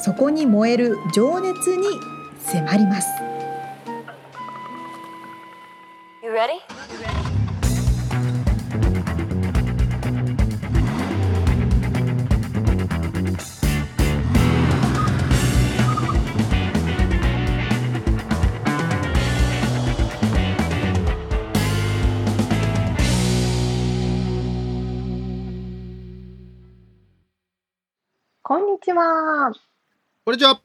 そこに燃える情熱に迫ります。You ready? こんにちは。こんにちは。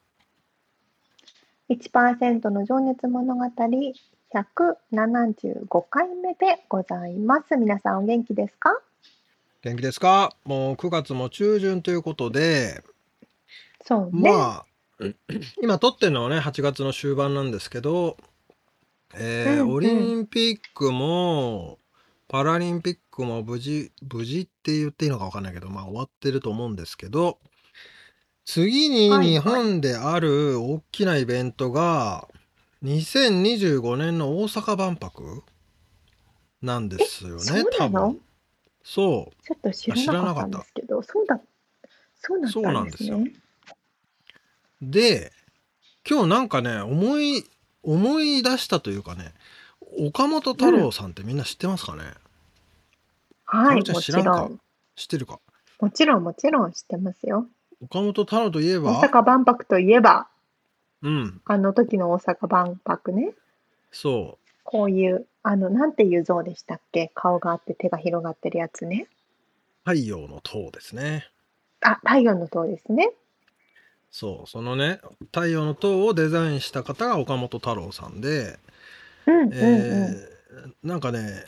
1%の情熱物語175回目でございます。皆さんお元気ですか？元気ですか？もう9月も中旬ということで、そうね。まあ、今撮ってるのはね、8月の終盤なんですけど、えーうんうん、オリンピックも、パラリンピックも無事、無事って言っていいのか分かんないけど、まあ終わってると思うんですけど、次に日本である大きなイベントが、2025年の大阪万博なんですよね、多分。そちょっと知らなかったんですけど、そうだ、そうだったんですそうね。で、今日なんかね、思い、思い出したというかね、岡本太郎さんってみんな知ってますかね？はい、もちゃん知らんか？ちろん。知ってるか？もちろん、もちろん知ってますよ。岡本太郎といえ大ば、阪万博といえば、うん、あの時の大阪万博ね。そこういう、あの、なんていう像でしたっけ？顔があって手が広がってるやつね。う、太陽の塔ですね。あ、太陽の塔ですね。そう、そのね、太陽の塔をデザインした方が岡本太郎さんで、うんうんうん。えーなんかね、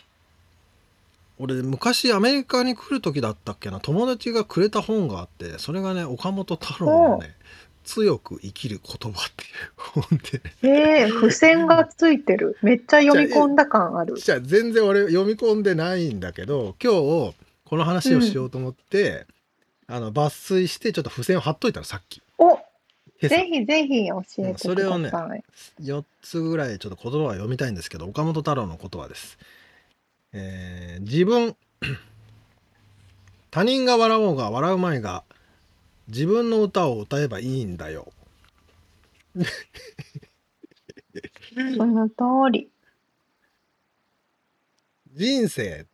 俺昔アメリカに来る時だったっけな、友達がくれた本があって、それがね、岡本太郎のね、強く生きる言葉っていう本で、ええ付箋がついてる。めっちゃ読み込んだ感ある。じゃあ全然俺読み込んでないんだけど、今日この話をしようと思って、あの抜粋してちょっと付箋を貼っといたの、さっき。お、ぜひぜひ教えてくそれをねださい。4つぐらいちょっと言葉を読みたいんですけど岡本太郎の言葉です、えー自分他人が笑おうが笑うまいが自分の歌を歌えばいいんだよ。その通り。人生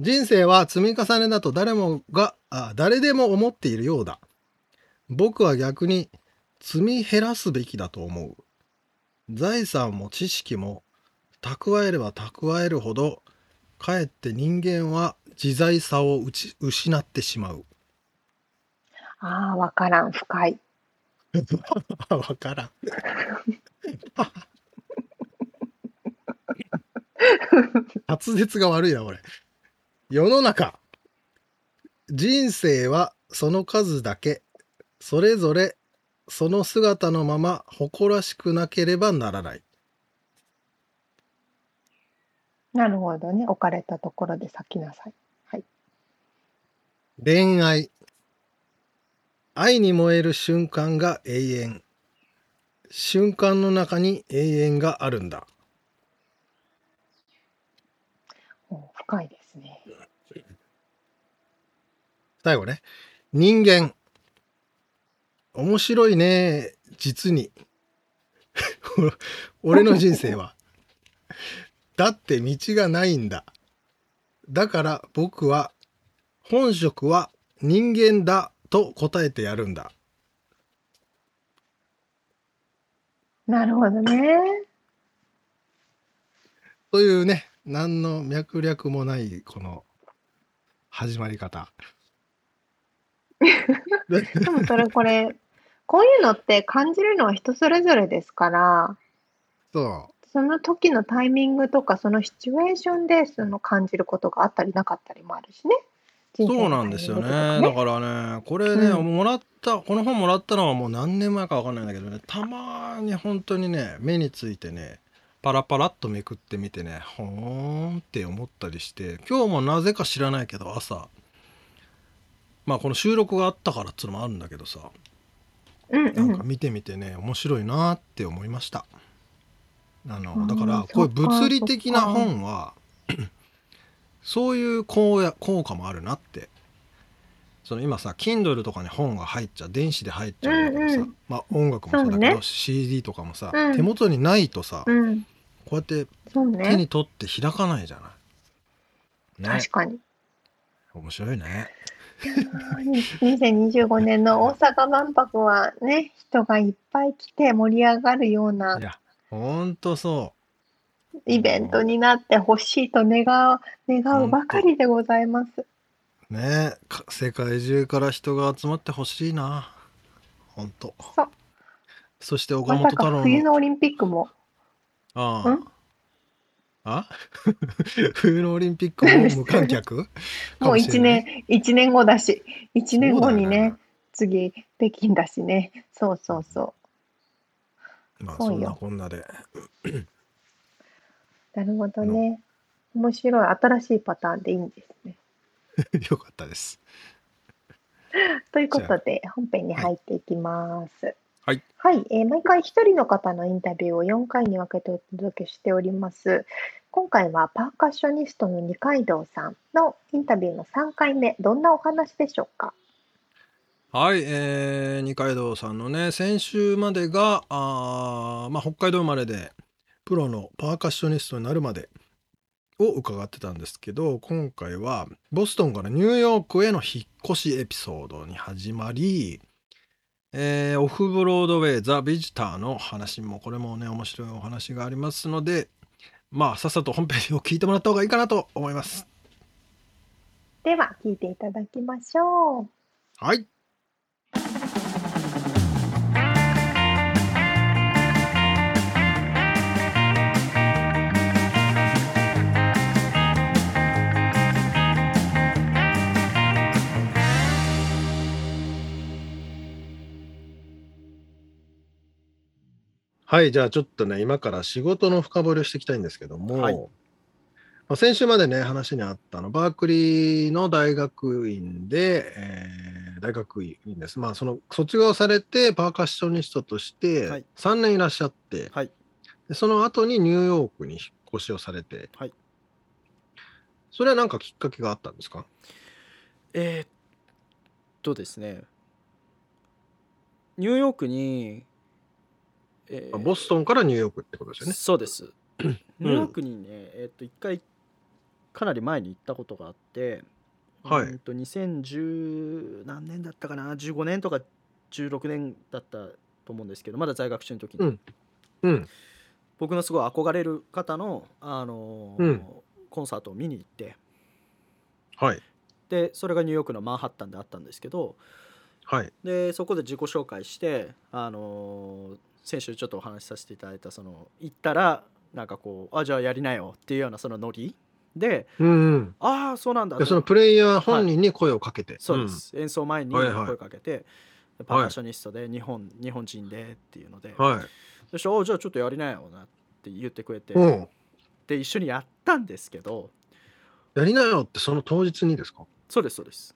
人生は積み重ねだと誰もがあ誰でも思っているようだ。僕は逆に積み減らすべきだと思う。財産も知識も蓄えれば蓄えるほどかえって人間は自在さをうち失ってしまう。ああ、わからん。深い。わからん。滑舌が悪いなこれ。世の中人生はその数だけ。それぞれその姿のまま誇らしくなければならないなるほどね。置かれたところで咲きなさい。はい。恋愛愛に燃える瞬間が永遠瞬間の中に永遠があるんだお深いですね。最後ね人間面白いね実に 俺の人生はだって道がないんだ。だから僕は本職は人間だと答えてやるんだ。なるほどね。というね何の脈略もないこの始まり方。でもそれこれ、こういうのって感じるのは人それぞれですから、そその時のタイミングとか、そのシチュエーションでその感じることがあったりなかったりもあるしね。人生そうのなんですよね。だからね、これね、うんもらった、この本もらったのはもう何年前かわかんないんだけどね、たまに本当にね、目についてね、パラパラっとめくってみてね、ほーんって思ったりして、今日もなぜか知らないけど、朝、まあこの収録があったからっつうのもあるんだけどさ、うんうなんかん。見てみてね、面白いなって思いました。ああの、ーだから、こういう物理的な本は、そういう効や効果もあるなって。その今さ、Kindle とかに本が入っちゃう、電子で入っちゃうんだけどさ、うんうんまあ音楽もそうだけど、ね CD とかもさ、うん手元にないとさ、こうん。うやって手に。取って開かないじゃない？ね確、かに。面白いね。2025年の大阪万博はね、人がいっぱい来て盛り上がるようなほんとそイベントになってほしいと願う、願うばかりでございます。う。ねか世界中から人が集まってほしいな。ほんと。そう。そして岡本太郎の、冬のオリンピックも、あん？あ？あ 冬のオリンピックも無観客？か もう一しれない年、一年後だし、一年後にそうだよね、次、北京だしね。そうそうそまあそんなこんなで。う。なるほどね。面白い、新しいパターンでいいんですね。よかったです。ということで、本編に入っていきます。はい。はい、えー毎回一人の方のインタビューを4回に分けてお届けしております。今回はパーカッショニストの二階堂さんのインタビューの3回目、どんなお話でしょうか？はい、えー、二階堂さんのね、先週までが、あーまあ、北海道生まれで、プロのパーカッショニストになるまでを伺ってたんですけど、今回は、ボストンからニューヨークへの引っ越しエピソードに始まり、えーオフブロードウェイ、ザ・ビジターの話も、これもね、面白いお話がありますので、まあ、さっさと本編を聞いてもらった方がいいかなと思います。では、聞いていただきましょう。はい。はい、じゃあちょっとね、今から仕事の深掘りをしていきたいんですけども、はい。まあ、先週までね、話にあったの、バークリーの大学院で、えー大学院です。まあ、その卒業されて、パーカッショニストとしてはい。3年いらっしゃって、はい。でその後にニューヨークに引っ越しをされて、はい。それは何かきっかけがあったんですか？えーっとですね。ニューヨークに、えーあボストンからニューヨークってことですよね。そうです。ニューヨークにねえーっと一回かなり前に行ったことがあって、はいうんと2010何年だったかな？15年とか16年だったと思うんですけどまだ在学中の時に、うんうん。僕のすごい憧れる方の、あのーうんコンサートを見に行ってはい。でそれがニューヨークのマンハッタンであったんですけどはい。でそこで自己紹介して、あのー先週ちょっとお話しさせていただいたその行ったらなんかこうあじゃあやりなよっていうようなそのノリでうんうん。ああそうなんだでそのプレイヤー本人に声をかけて。そうです、演奏前にはいはい声かけて、パーカッショニストで日本日本人でっていうので、うん。はい。そしてあじゃあちょっとやりなよなって言ってくれて、うん。で一緒にやったんですけどやりなよってその当日にですか？そうですそうです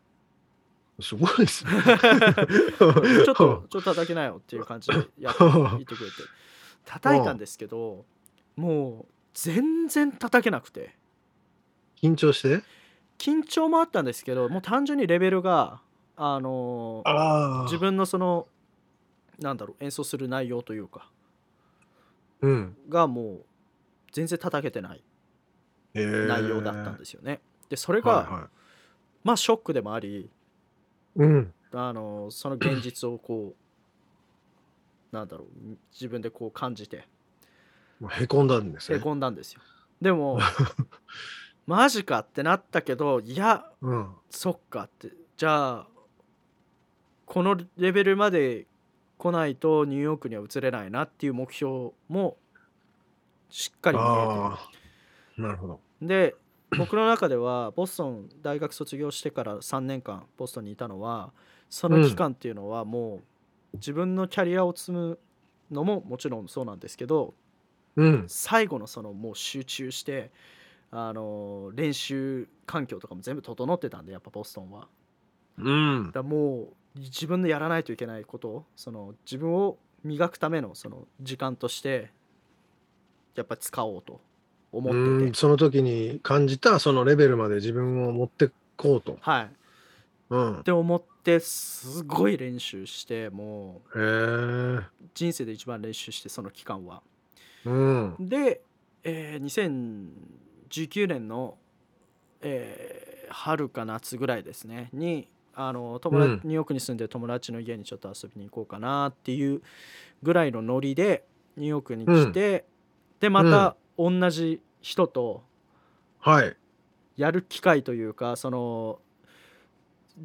すごいですね。ちょっとちょっと叩きなよっていう感じでやって言ってくれて叩いたんですけどもう全然叩けなくて緊張して？緊張もあったんですけどもう単純にレベルがあのーあ自分のそのなんだろう演奏する内容というかうん。がもう全然叩けてない内容だったんでですよね。でそれが、はいはい。まあショックでもありうん。あのその現実をこうなんだろう自分でこう感じてへこんだんですへね。こんだんですよ。でも マジかってなったけどいやうん。そっかってじゃあこのレベルまで来ないとニューヨークには移れないなっていう目標もしっかり見えああ。なるほど。てで僕の中ではボストン大学卒業してから3年間ボストンにいたのはその期間っていうのはもう自分のキャリアを積むのももちろんそうなんですけどうん。最後のそのもう集中してあの練習環境とかも全部整ってたんでやっぱボストンは。うんだ。もう自分でやらないといけないことをその自分を磨くためのその時間としてやっぱり使おうと思ってて、うん。その時に感じたそのレベルまで自分を持ってこうと。はいうんっ。て思ってすごい練習してもへえ。う人生で一番練習してその期間は。うん。で、えー2019年の、えー春か夏ぐらいですね。にあの友達、うん。ニューヨークに住んでる友達の家にちょっと遊びに行こうかなっていうぐらいのノリでニューヨークに来て、でまた同じ人とはい。やる機会というかその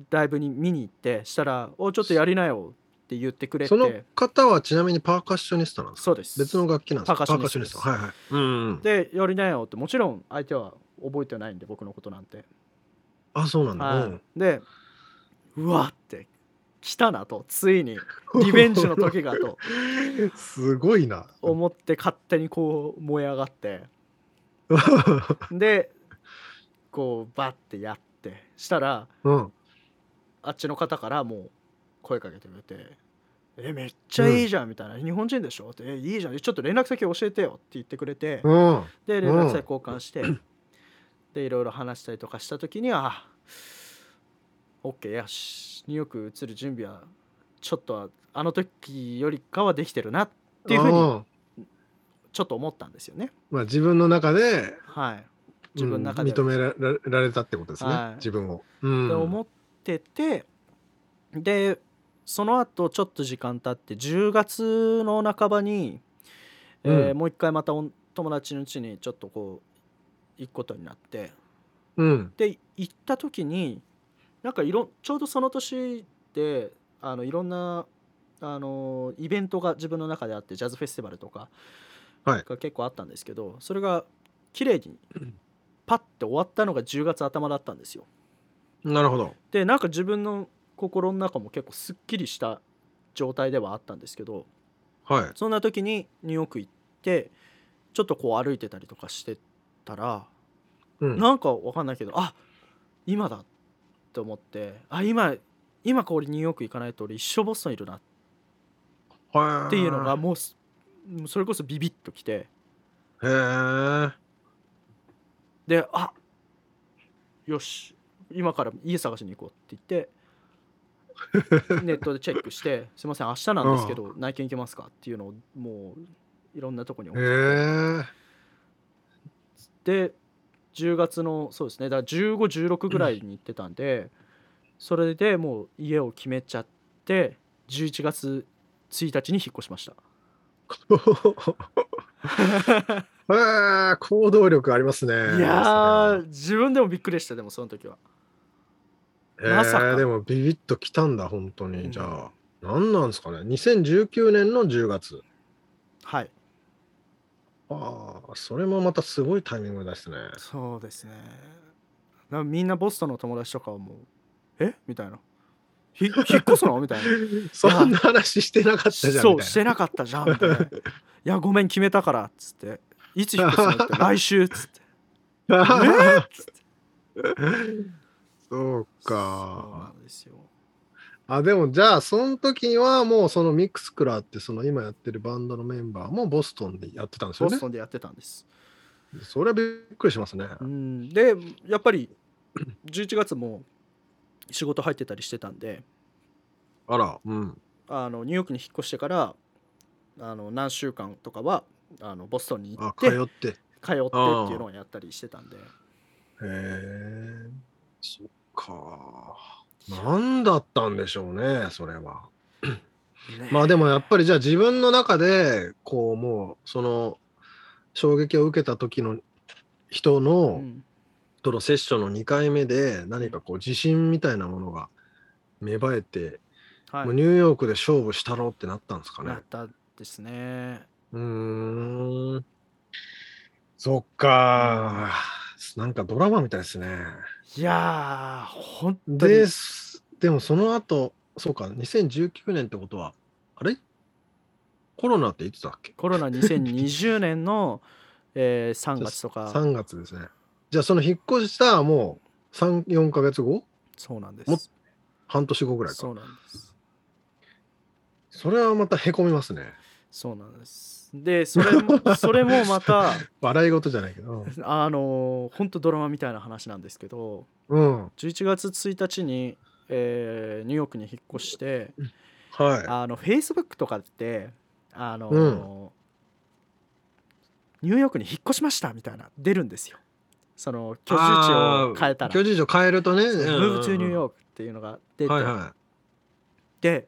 ライブに見に行ってしたら「おちょっとやりなよ」って言ってくれてその方はちなみにパーカッショニストなんですか？そうです別の楽器なんですか？パーカッショニスト。はいはい。うんうん。でやりなよってもちろん相手は覚えてないんで僕のことなんて。あ、そうなんだ。はい、でうわって来たなとついにリベンジの時がとうん すごいな。思って勝手にこう燃え上がって でこうバッてやってしたらうん。あっちの方からもう声かけてくれて「えめっちゃいいじゃん」みたいな「日本人でしょ?」って「えいいじゃんちょっと連絡先教えてよ」って言ってくれてうん。で連絡先交換して でいろいろ話したりとかした時には「OK よしニューヨーク移る準備はちょっとはあの時よりかはできてるな」っていうふうにんちょっと思ったんですよね。まあ自分の中ではい、自分の中でうん認めらられたってことですね。はい自分を。うんって思っててでその後ちょっと時間経って10月の半ばに、えーうんもう一回またお友達の家にちょっとこう行くことになってうん。で行った時になんかいろちょうどその年であのいろんなあのイベントが自分の中であってジャズフェスティバルとかはいが結構あったんですけど、それが綺麗にパッて終わったのが10月頭だったんですよ。なるほど。でなんか自分の心の中も結構すっきりした状態ではあったんですけどはい。そんな時にニューヨーク行ってちょっとこう歩いてたりとかしてたらうん。なんかわかんないけどあ今だって思ってあ今今これニューヨーク行かないと俺一生ボストンいるなっはいていうのがもうすもうそれこそビビッときてへえ。であよし今から家探しに行こうって言って ネットでチェックして「すいません明日なんですけど内見行けますか?」っていうのをもういろんなとこに送へってえ。で10月のそうですねだから1516ぐらいに行ってたんでそれでもう家を決めちゃって11月1日に引っ越しました へえ、行動力ありますね。いやー自分でもびっくりでしたでもその時はまさかえーでもビビッときたんだ、本当に。うんじゃあ、何なんですかね。2019年の10月。はいああ、それもまたすごいタイミングですね。そうですねなみんなボストンの友達とかはもう「え？みたいな「ひ 引っ越すの?」みたいなそんな話してなかったじゃん。そうしてなかったじゃんみたいな「いやごめん決めたから」っつって「いつ引っ越すの?」って「来週」っつってな「え？っ?」つってそうそうなか。んですよあ、でもじゃあ、その時にはもうそのミックスクラーって、その今やってるバンドのメンバーもボストンでやってたんですよね？ボス。トンでやってたんですそれはびっくりしますね。うんでやっぱり11月も仕事入ってたりしてたんであら、うん。あのニューヨークに引っ越してからあの何週間とかはあのボストンに行あっ、て通って。へ通ってっていうのをやったりしてたんでえ。そっか。何だったんでしょうね、それは。まあでもやっぱりじゃあ自分の中で、こうもう、その、衝撃を受けた時の人うの、んとのセッションの2回目で何かこう自信みたいなものが芽生えて、はいもうニューヨークで勝負したろうってなったんですかねなっ。たですねうーん。そっか。なんかドラマみたいですね。いやー本当にで、すでもその後、そうか、2019年ってことは、あれ？コロナっていつだっけ？コロナ2020年の、えー3月とか ?3 月ですね。じゃあその引っ越したもう3、4ヶ月後？そうなんです半年後ぐらいか。そうなんですそれはまたへこみますね。そうなんですでそれも それもまた笑い事じゃないけど。あの本当ドラマみたいな話なんですけどうん。11月1日に、えーニューヨークに引っ越してはあの Facebook とかってあの、うん。ニューヨークに引っ越しましたみたいな出るんですよ。その居住地を変えたら。居住地を変えるとね。Move to New ー York っていうのが出て、はいはで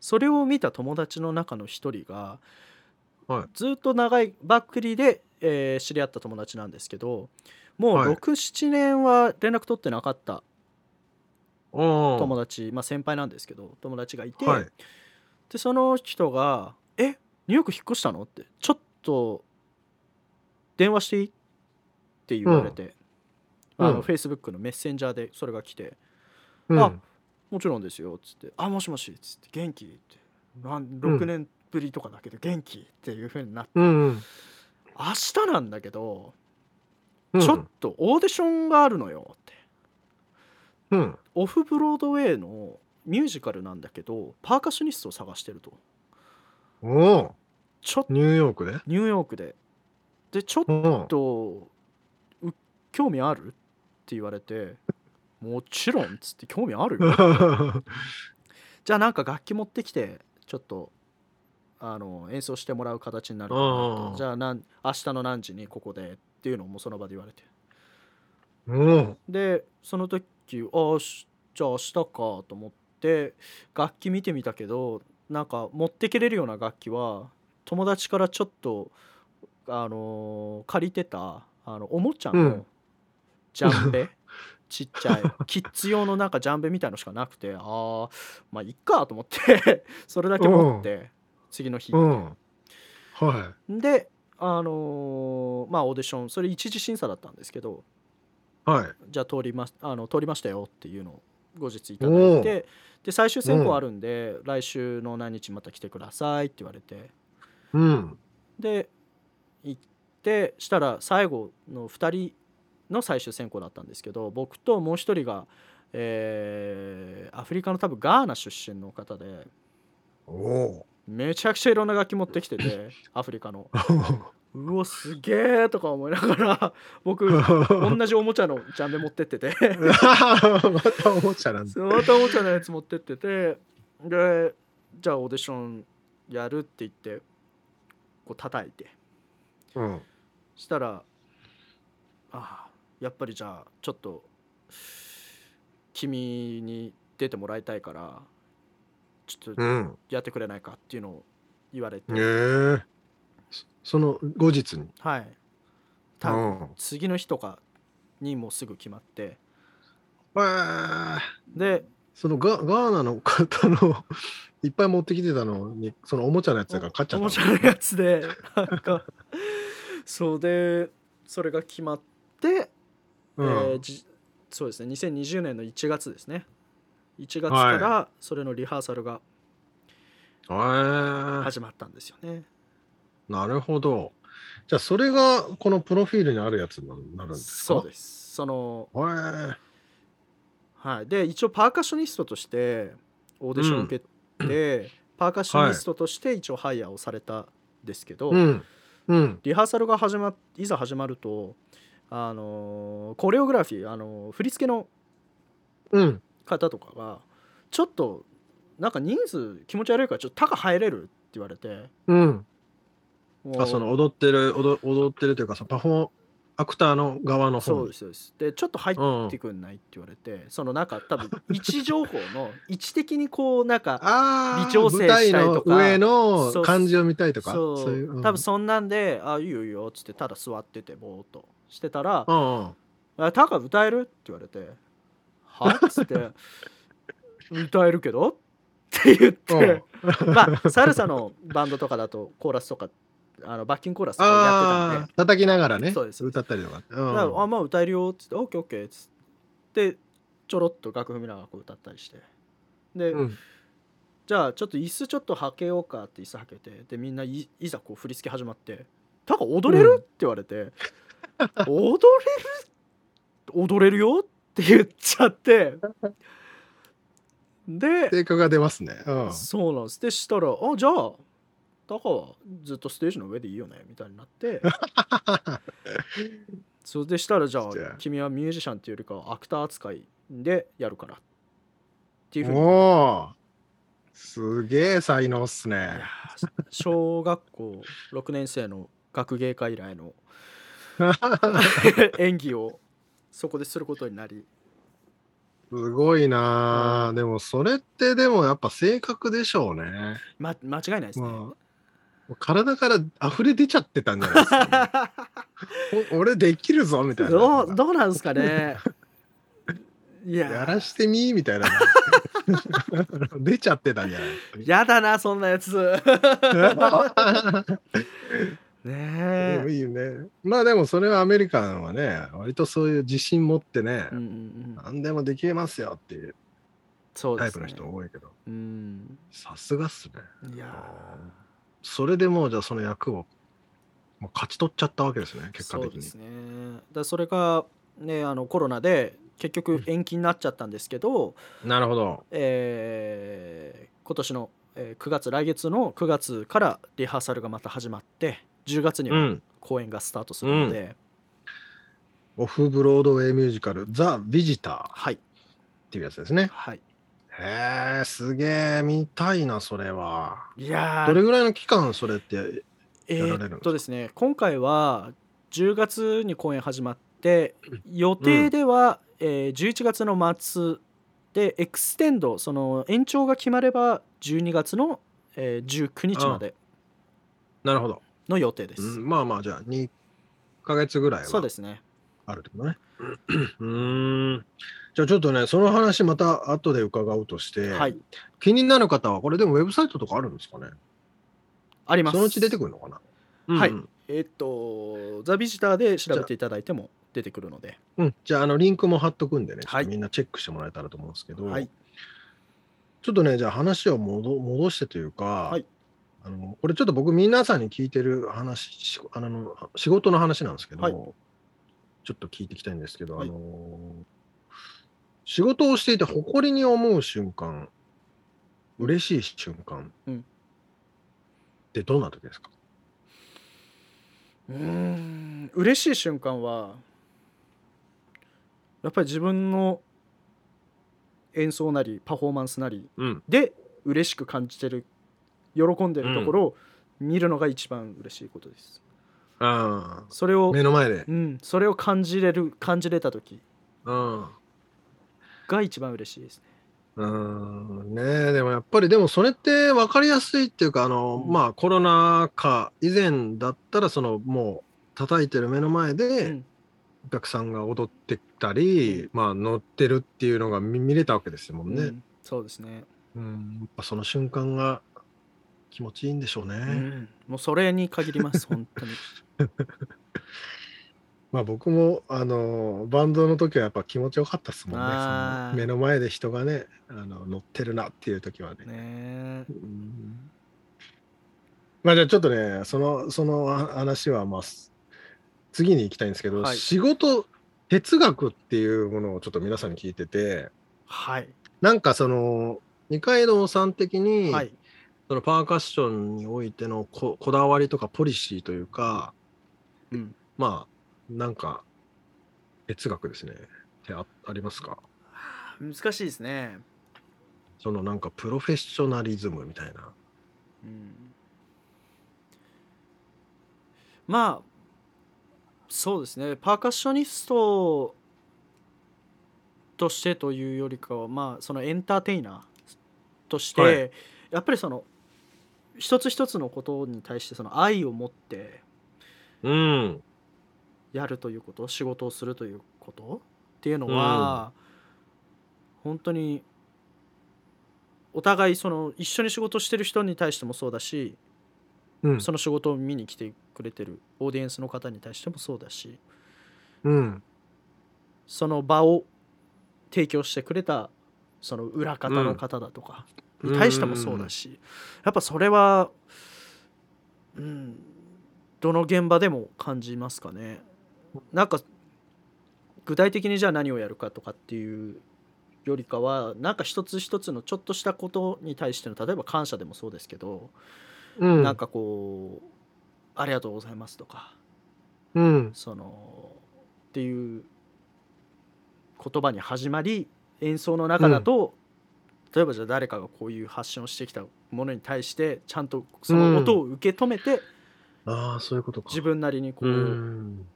それを見た友達の中の一人が、はいずっと長いバックリで、えー知り合った友達なんですけどもうはい67年は連絡取ってなかった友達、まあ、先輩なんですけど友達がいて、はい。でその人が「えニューヨーク引っ越したの?」って「ちょっと電話していい?」って言われて、あのうんうん Facebook のメッセンジャーでそれが来てうんあもちろんですよ」っつって「あもしもし」っつって「元気?」ってなん6年ぶりとかだけど元気っていう風になって、うんうん。明日なんだけど、うん。ちょっとオーディションがあるのよって。うん。オフブロードウェイのミュージカルなんだけどパーカッショニストを探してると。おおちょっとニューヨークで？ニューヨークで。でちょっうん。とう興味あるって言われてもちろんっつって興味あるよ。じゃあなんか楽器持ってきてちょっとあの演奏してもらう形になるかなうんとじゃあなん明日の何時にここでっていうのもその場で言われて。うん。でその時ああしじゃあ明日かと思って楽器見てみたけどなんか持ってけれるような楽器は友達からちょっとあのー借りてたあのおもちゃのうん。ジャンベ、ちっちゃい。キッズ用のなんかジャンベみたいのしかなくてああまあいっかと思って それだけ持って次の日。うん。はであのーまあオーディション。それ一次審査だったんですけど。い。はい。じゃあ通りまあの通りましたよっていうのを後日いただいて。で最終選考あるんで、来週の何日また来てくださいって言われて。うん。で行ってしたら最後の2人の最終選考だったんですけど僕ともう一人が、えーアフリカの多分ガーナ出身の方で。おおめちゃくちゃいろんな楽器持ってきてて アフリカの うわすげえとか思いながら 僕同じおもちゃのジャンベ持ってっててまたおもちゃなんだ。またおもちゃのやつ持ってっててでじゃあオーディションやるって言ってこう叩いてうん。したらあやっぱりじゃあちょっと君に出てもらいたいからちょっとうん。やってくれないかっていうのを言われて、ええ。そその後日に？はい。う多分ん。次の日とかにもうすぐ決まって。え。ーでそのガガーナの方の いっぱい持ってきてたのにそのおもちゃのやつだから買っちゃったおもちゃのやつでなんかそうでそれが決まって、の、うん。えーじそうですね。2020年の1月ですね1月からそれのリハーサルがえー。始まったんですよね、なるほど。じゃあそれがこのプロフィールにあるやつになるんですか？そうです。そのはい。で一応パーカッショニストとしてオーディションを受けて、パーカッショニストとして一応ハイヤーをされたんですけど、うん。うん。リハーサルが始まいざ始まるとあのーコレオグラフィー、あのー振り付けのうん方とかがちょっとなんか人数気持ち悪いからちょっと高入れるって言われて。うん。あその踊ってる踊踊ってるというかそのパフォーアクターの側の方そうにですそうです。でちょっと入ってくんないって言われて、そのなんか多分位置情報の 位置的にこうなんかああ微調整したいとか。舞台の上の感じを見たいとか？そう。いうん。多分そんなんで「あいいよいいよ」っつってただ座っててぼーっとしてたらうんうん「あタカ歌える?」って言われて「は? 」っつって「歌えるけど?」って言って。まあサルサのバンドとかだとコーラスとかあのバッキングコーラスとかやってたんで。叩きながらね、そうです。歌ったりとか。うだからあん、まあ歌えるよっつって「オッケーオッケー」っつって。ちょろっと楽譜見ながらこう歌ったりして。で、うん。じゃあちょっと椅子ちょっとはけようかって椅子はけて。でみんないいざこう振り付け始まって「タカ踊れる?」って言われて「踊れる？踊れる？よ」って言っちゃってで成果が出ますね。うん。そうなんですでしたら「あじゃあタカはずっとステージの上でいいよね」みたいになって そうでしたらじゃあ君はミュージシャンっていうよりかはアクター扱いでやるからっていうふうにおお、すげえ才能っすね。ー小学校6年生の学芸会以来の 演技をそこですることになりすごいなあでもそれってでもやっぱ性格でしょうね。ま間違いないですね。まあ、体から溢れ出ちゃってたんじゃないですか、お俺できるぞみたいな。どうどうなんですかねいややらしてみみたいな。出ちゃってたんじゃないやだなそんなやつで ねえもいいよね。まあでもそれはアメリカンはね、割とそういう自信持ってねうん、うんうん何でもできますよっていうタイプの人多いけど、うんさすがっすね。いやそれでもうじゃあその役をもう勝ち取っちゃったわけですね、ー結果的に。そうですねだそれがねあのコロナで結局延期になっちゃったんですけど、なるほど。えー今年の、えー9月来月の9月からリハーサルがまた始まって10月にはうん。公演がスタートするので、オフブロードウェイミュージカル、ザ・ビジターっはいていうやつですね。はいへえ、すげえ、見たいな、それは。いやーどれぐらいの期間、それって。えやられるんですか？ーっとですね今回は10月に公演始まって予定では、えー11月の末で extend その延長が決まれば12月の、えー19日までなるほど。の予定です、うんまあまあ、じゃあ、2ヶ月ぐらいはそうですね。あるってことね。うーん。じゃあちょっとね、その話また後で伺うとして、はい。気になる方は、これでもウェブサイトとかあるんですかね？あります。そのうち出てくるのかな？はいうん。うんえーっとザ・ビジターで調べていただいても出てくるので。うん、じゃあ、あの、リンクも貼っとくんでね、はい。とみんなチェックしてもらえたらと思うんですけど、はい。ちょっとね、じゃあ話を戻戻してというか、はいあのこれちょっと僕、皆さんに聞いてる話、しあの仕事の話なんですけど、はい。ちょっと聞いていきたいんですけど、はい。あの仕事をしていて誇りに思う瞬間、嬉しい瞬間、うん。ってどんな時ですか？うーん嬉しい瞬間はやっぱり自分の演奏なりパフォーマンスなりうん。で嬉しく感じてる喜んでるところを見るのが一番嬉しいことです。あそれをあ、目の前で。う。ん、それを感じれる感じれた時うん。が一番嬉しいですね。うーんねえでもやっぱりでもそれって分かりやすいっていうかあの、うん。まあコロナ禍以前だったらそのもう叩いてる目の前うでん。お客さんが踊ってたり、まあ乗ってるっていうのが見見れたわけですもんね、うん。そうですね、うん。やっぱその瞬間が気持ちいいんでしょうね、うん。もうそれに限ります 本当に。まあ僕もあのバンドの時はやっぱ気持ちよかったですもんね。目の前で人がねあの乗ってるなっていう時はね。ね。うん。まあじゃあちょっとね、その、その話はまあ、す次に行きたいんですけど、はい。仕事、哲学っていうものをちょっと皆さんに聞いてて、はい。なんかその、二階堂さん的に、はいそのパーカッションにおいてのここだわりとかポリシーというか、うんまあ、なんか、哲学ですね。ってあありますか？難しいですね。そのなんかプロフェッショナリズムみたいな。うんまあそうですねパーカッショニストとしてというよりかはまあそのエンターテイナーとして、はいやっぱりその一つ一つのことに対してその愛を持ってうん。やるということ仕事をするということっていうのは、本当にお互いその一緒に仕事してる人に対してもそうだしうん。その仕事を見に来てくれてるオーディエンスの方に対してもそうだしうん。その場を提供してくれたその裏方の方だとかに対してもそうだし、やっぱそれは、うん、どの現場でも感じますかね。なんか具体的にじゃあ何をやるかとかっていうよりかはなんか一つ一つのちょっとしたことに対しての例えば感謝でもそうですけど、うんなんかこう「ありがとうございます」とかうんそのっていう言葉に始まり演奏の中だと、例えばじゃあ誰かがこういう発信をしてきたものに対してちゃんとその音を受け止めて、ああそういうことか。自分なりにこう、うん。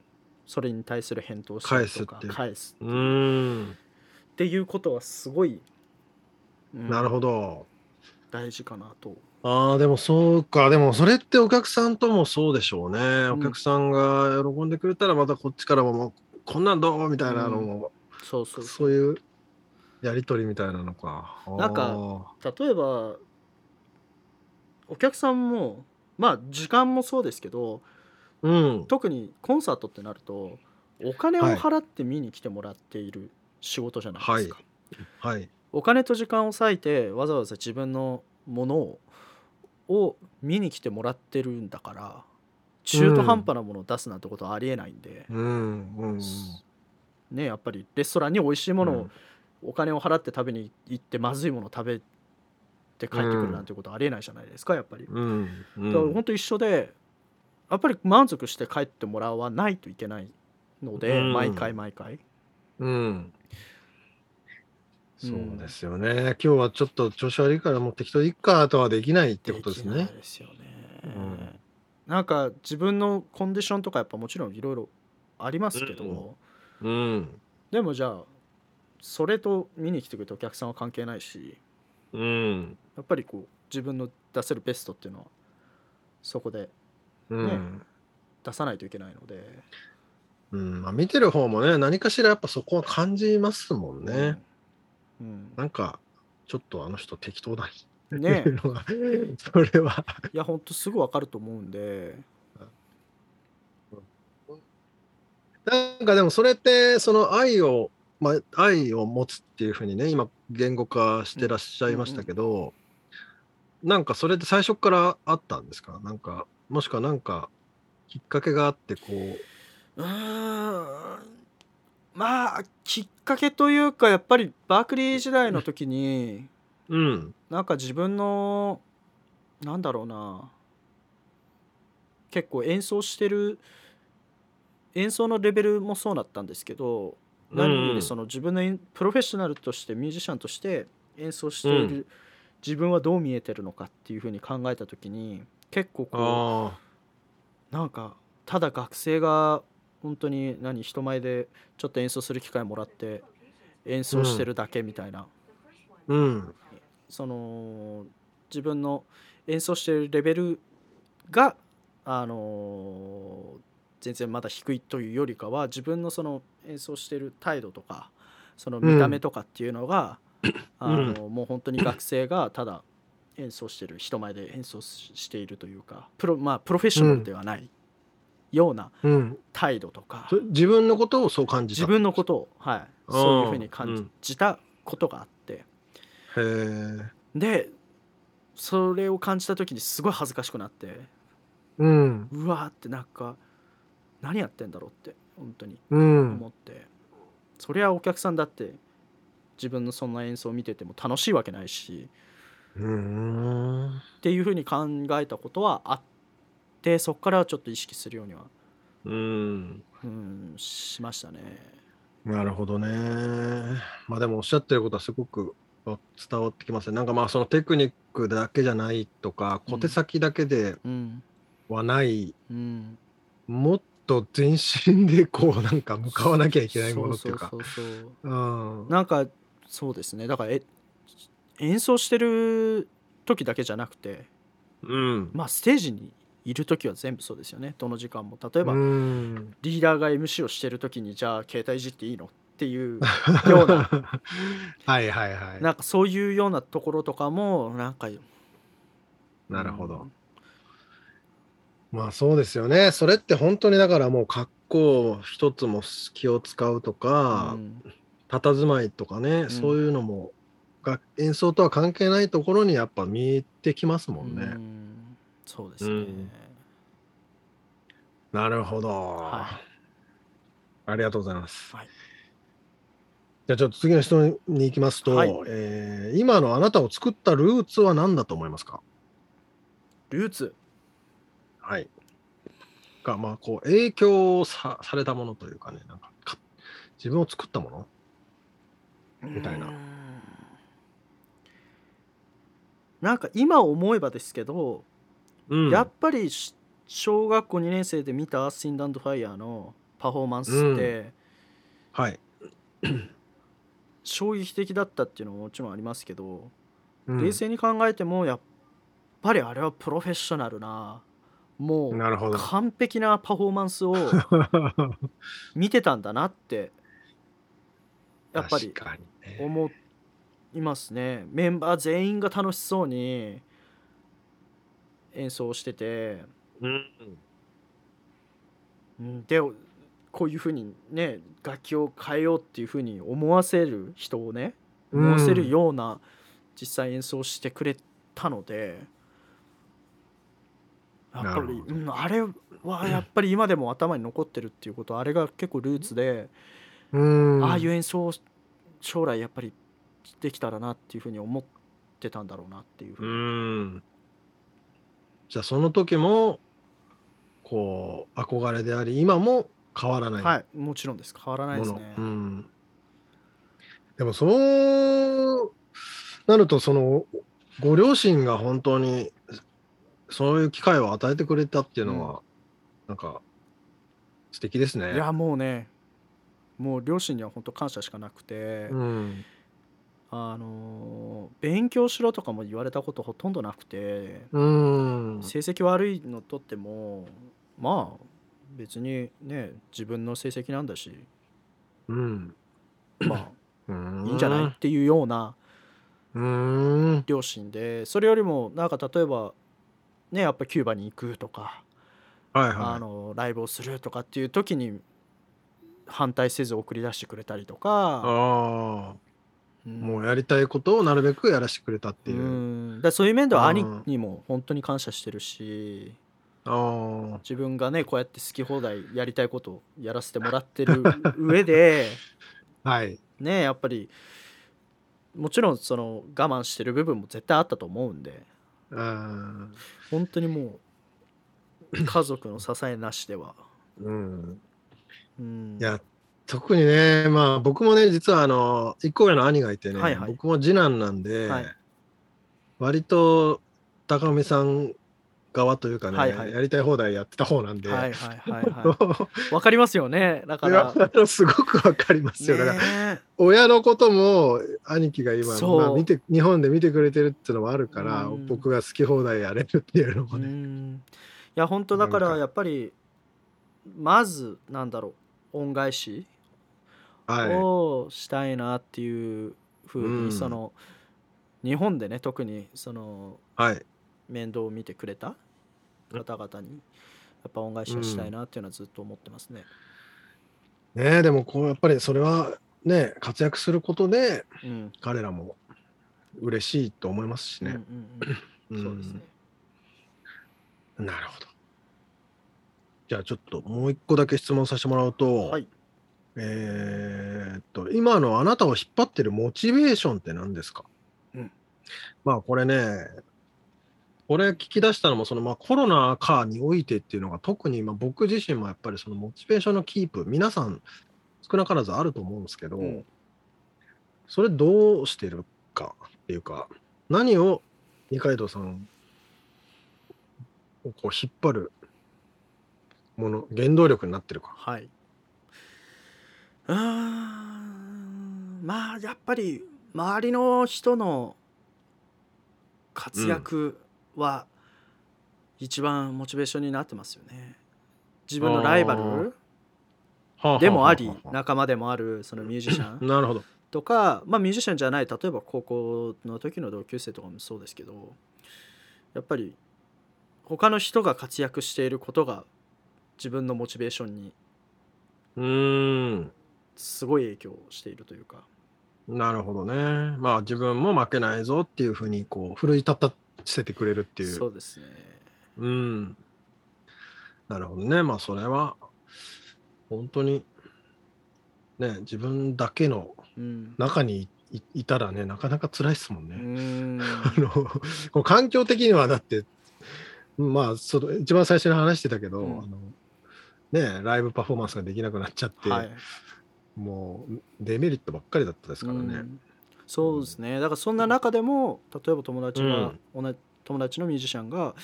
それに対する返答をしたりとか返すって。返すう。ん。っていうことはすごい、うんなるほど。大事かなと。ああでもそうか。でもそれってお客さんともそうでしょうね、ん。お客さんが喜んでくれたらまたこっちからもこんなんどうみたいなのも、そうそう。そういうやり取りみたいなのか。なんか例えばお客さんもまあ時間もそうですけどうん。特にコンサートってなるとお金を払って見に来てもらっている仕事じゃないですか、はい。お金と時間を割いてわざわざ自分のものをを見に来てもらってるんだから中途半端なものを出すなんてことはありえないんで、うん。うん。ねやっぱりレストランに美味しいものをうんお金を払って食べに行ってまずいものを食べて帰ってくるなんてことはありえないじゃないですかやっぱり。うんうん。だから本当一緒でやっぱり満足して帰ってもらわないといけないので、うん。毎回毎回。うん。そううんですよね、今日はちょっと調子悪いからもう適当でいっかとはできないってことですね。ですよね、うんなんか自分のコンディションとかやっぱもちろんいろいろありますけど、うん。うん。でもじゃあそれと見に来てくれたお客さんは関係ないしうん。やっぱりこう自分の出せるベストっていうのはそこでうん。出さないといけないので、うん。まあ、見てる方もね何かしらやっぱそこは感じますもんね。うん、なんかちょっとあの人適当だねそれは。いやほんとすぐわかると思うんで。なんかでもそれってその愛を、まあ、愛を持つっていうふうにね今言語化してらっしゃいましたけど、なんかそれって最初からあったんですか？なんかもしくはなんかきっかけがあってこう。うーん。まあきっかけというかやっぱりバークリー時代の時にうん。なんか自分のなんだろうな。結構演奏してる演奏のレベルもそうだったんですけど何よりその自分の演プロフェッショナルとしてミュージシャンとして演奏している自分はどう見えてるのかっていうふうに考えた時に結構こあうなんかただ学生が本当に何人前でちょっと演奏する機会もらって演奏してるだけみたいな、あうん。その自分の演奏してるレベルがあの全然まだ低いというよりかは自分のその演奏してる態度とかその見た目とかっていうのが、あのもう本当に学生がただ演奏してる人前で演奏ししているというかプロ,、まあ、プロフェッショナルではないようなうん。態度とか、そ自分のことをそう感じた？自分のことを、はい、そういうふうにう感んじたことがあって。へえでそれを感じた時にすごい恥ずかしくなって。うん。うわーってなんか何やってんだろうって本当にうん。思って、そりゃお客さんだって自分のそんな演奏を見てても楽しいわけないし。うん。っていうふうに考えたことはあってそこからはちょっと意識するようにはうん。うんしましたね。なるほどね。まあでもおっしゃってることはすごく伝わってきますね。なんかまあそのテクニックだけじゃないとかうん。小手先だけでうん。はない、うん、もっと全身でこうなんか向かわなきゃいけないものっていうか。なんかそうですねだからえ演奏してる時だけじゃなくてうん。まあステージにいる時は全部そうですよねどの時間も例えば、うんリーダーが MC をしてる時にじゃあ携帯いじっていいの？っていうような はいはいはい。なんかそういうようなところとかもなんかなるほど。うんまあそうですよね。それって本当にだからもう格好一つも気を使うとか、うん。佇まいとかね、ん。そういうのもが演奏とは関係ないところにやっぱ見えてきますもんね。うん。そうですね、うん。なるほど、はありがとうございます。はい。じゃあちょっと次の質問に行きますと、はい。えー今のあなたを作ったルーツは何だと思いますか？ルーツはい。が、まあ、こう、影響さされたものというかね、なんかか、自分を作ったもの？みたいな。うんなんか今思えばですけど、うん。やっぱりし小学校2年生で見た「シンダンドファイヤー」のパフォーマンスってはい。衝撃的だったっていうのももちろんありますけど、うん。冷静に考えてもやっぱりあれはプロフェッショナルなもう。完璧なパフォーマンスを見てたんだなって やっぱり思いますね。メンバー全員が楽しそうに演奏してて、うん。うん、でこういうふうにね楽器を変えようっていうふうに思わせる人をね思わせるような実際演奏してくれたのでやっぱり、なるほどうん、あれはやっぱり今でも頭に残ってるっていうことあれが結構ルーツで、うん。ああいう演奏を将来やっぱりできたらなっていうふうに思ってたんだろうなっていうふううにん。じゃあ、その時も、こう、憧れであり、今も変わらないはいもちろんです変わらない。ですね、うん。でも、そうなると、その、ご両親が本当に、そういう機会を与えてくれたっていうのは、なんか、素敵ですね。いやもうねもう両親には本当感謝しかなくて、うん。あのー勉強しろとかも言われたことほとんどなくて、うん。成績悪いのとってもまあ別にね自分の成績なんだしうん。ま うあいいんじゃないっていうようなうん。両親でそれよりもなんか例えばねやっぱキューバに行くとか、はいあはのライブをするとかっていう時に反対せず送り出してくれたりとい。か、ああ、うん。もうやりたいことをなるべくやらせてくれたっていう。う。ん。だそういう面では兄うんにも本当に感謝してるし。あ自分がねこうやって好き放題やりたいことをやらせてもらってる上であ、はい。ねやっぱりもちろんその我慢してる部分も絶対あったと思うんでうん。本当にもう家族の支えなしでは、うん。うん、いや、特にね、まあ僕もね、実はあの、一個上の兄がいてね、はいはい僕も次男なんで、はい割と高見さん側というかね、はいはい。やりたい放題やってた方なんで、はいはいはいはい。わかりますよね。だかいらやすごくわかりますよ。だからね。親のことも兄貴が今、まあ、見て日本で見てくれてるっていうのもあるから、うん。僕が好き放題やれるっていうのもうね。ん。いや本当だからやっぱりまずなんだろう恩返しはい。をしたいなっていうふうに、うん。その日本でね特にそのはい。面倒を見てくれた方々にやっぱ恩返しをしたいなっていうのはずっと思ってますね。ねえでもこうやっぱりそれはね活躍することでうん彼らも嬉しいと思いますしね。うんうんうんそうですね。うんなるほど。じゃあちょっともう一個だけ質問させてもらうと、はいえーっと今のあなたを引っ張ってるモチベーションって何ですか、うんまあこれねこれ聞き出したのもそのまあコロナ禍においてっていうのが特にまあ僕自身もやっぱりそのモチベーションのキープ皆さん少なからずあると思うんですけど、うんそれどうしてるかっていうか何を二階堂さんをこう引っ張るもの原動力になってるか。はい。うーんまあやっぱり周りの人の活躍は一番モチベーションになってますよね。自分のライバルでもあり仲間でもあるそのミュージシャン なるほど。とかまあミュージシャンじゃない例えば高校の時の同級生とかもそうですけどやっぱり他の人が活躍していることが自分のモチベーションにうーん。すごい影響しているというかなるほどね。まあ自分も負けないぞっていうふうにこう奮い立たせてくれるっていう。そうですねうん。なるほどね。まあそれは本当にね自分だけのうん中にいいたらねなかなか辛いですもんうね。ん あのこう環境的にはだってまあその一番最初に話してたけど、うんあのねライブパフォーマンスができなくなっちゃって、はいもうデメリットばっかりだったですからね。うんそうですね。だからそんな中でも例えば友達が、うん。友達のミュージシャンが、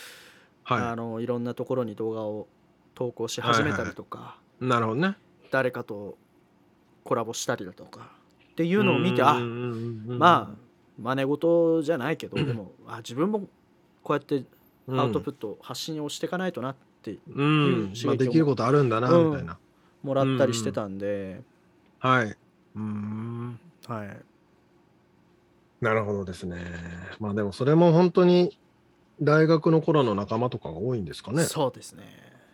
はあのいろんなところに動画を投稿し始めたりとか、い。なるほどね。誰かとコラボしたりだとかっていうのを見て、あまあ真似事じゃないけど、でもあ自分もこうやってあアウトプット、発信をしていかないとなってうん。いう刺激をまあ、できることあるんだな、うん。みたいな。もらったりしてたんで、はい。うーん。はい、なるほどですね。まあでもそれも本当に大学の頃の仲間とかが多いんですかね。そうですね。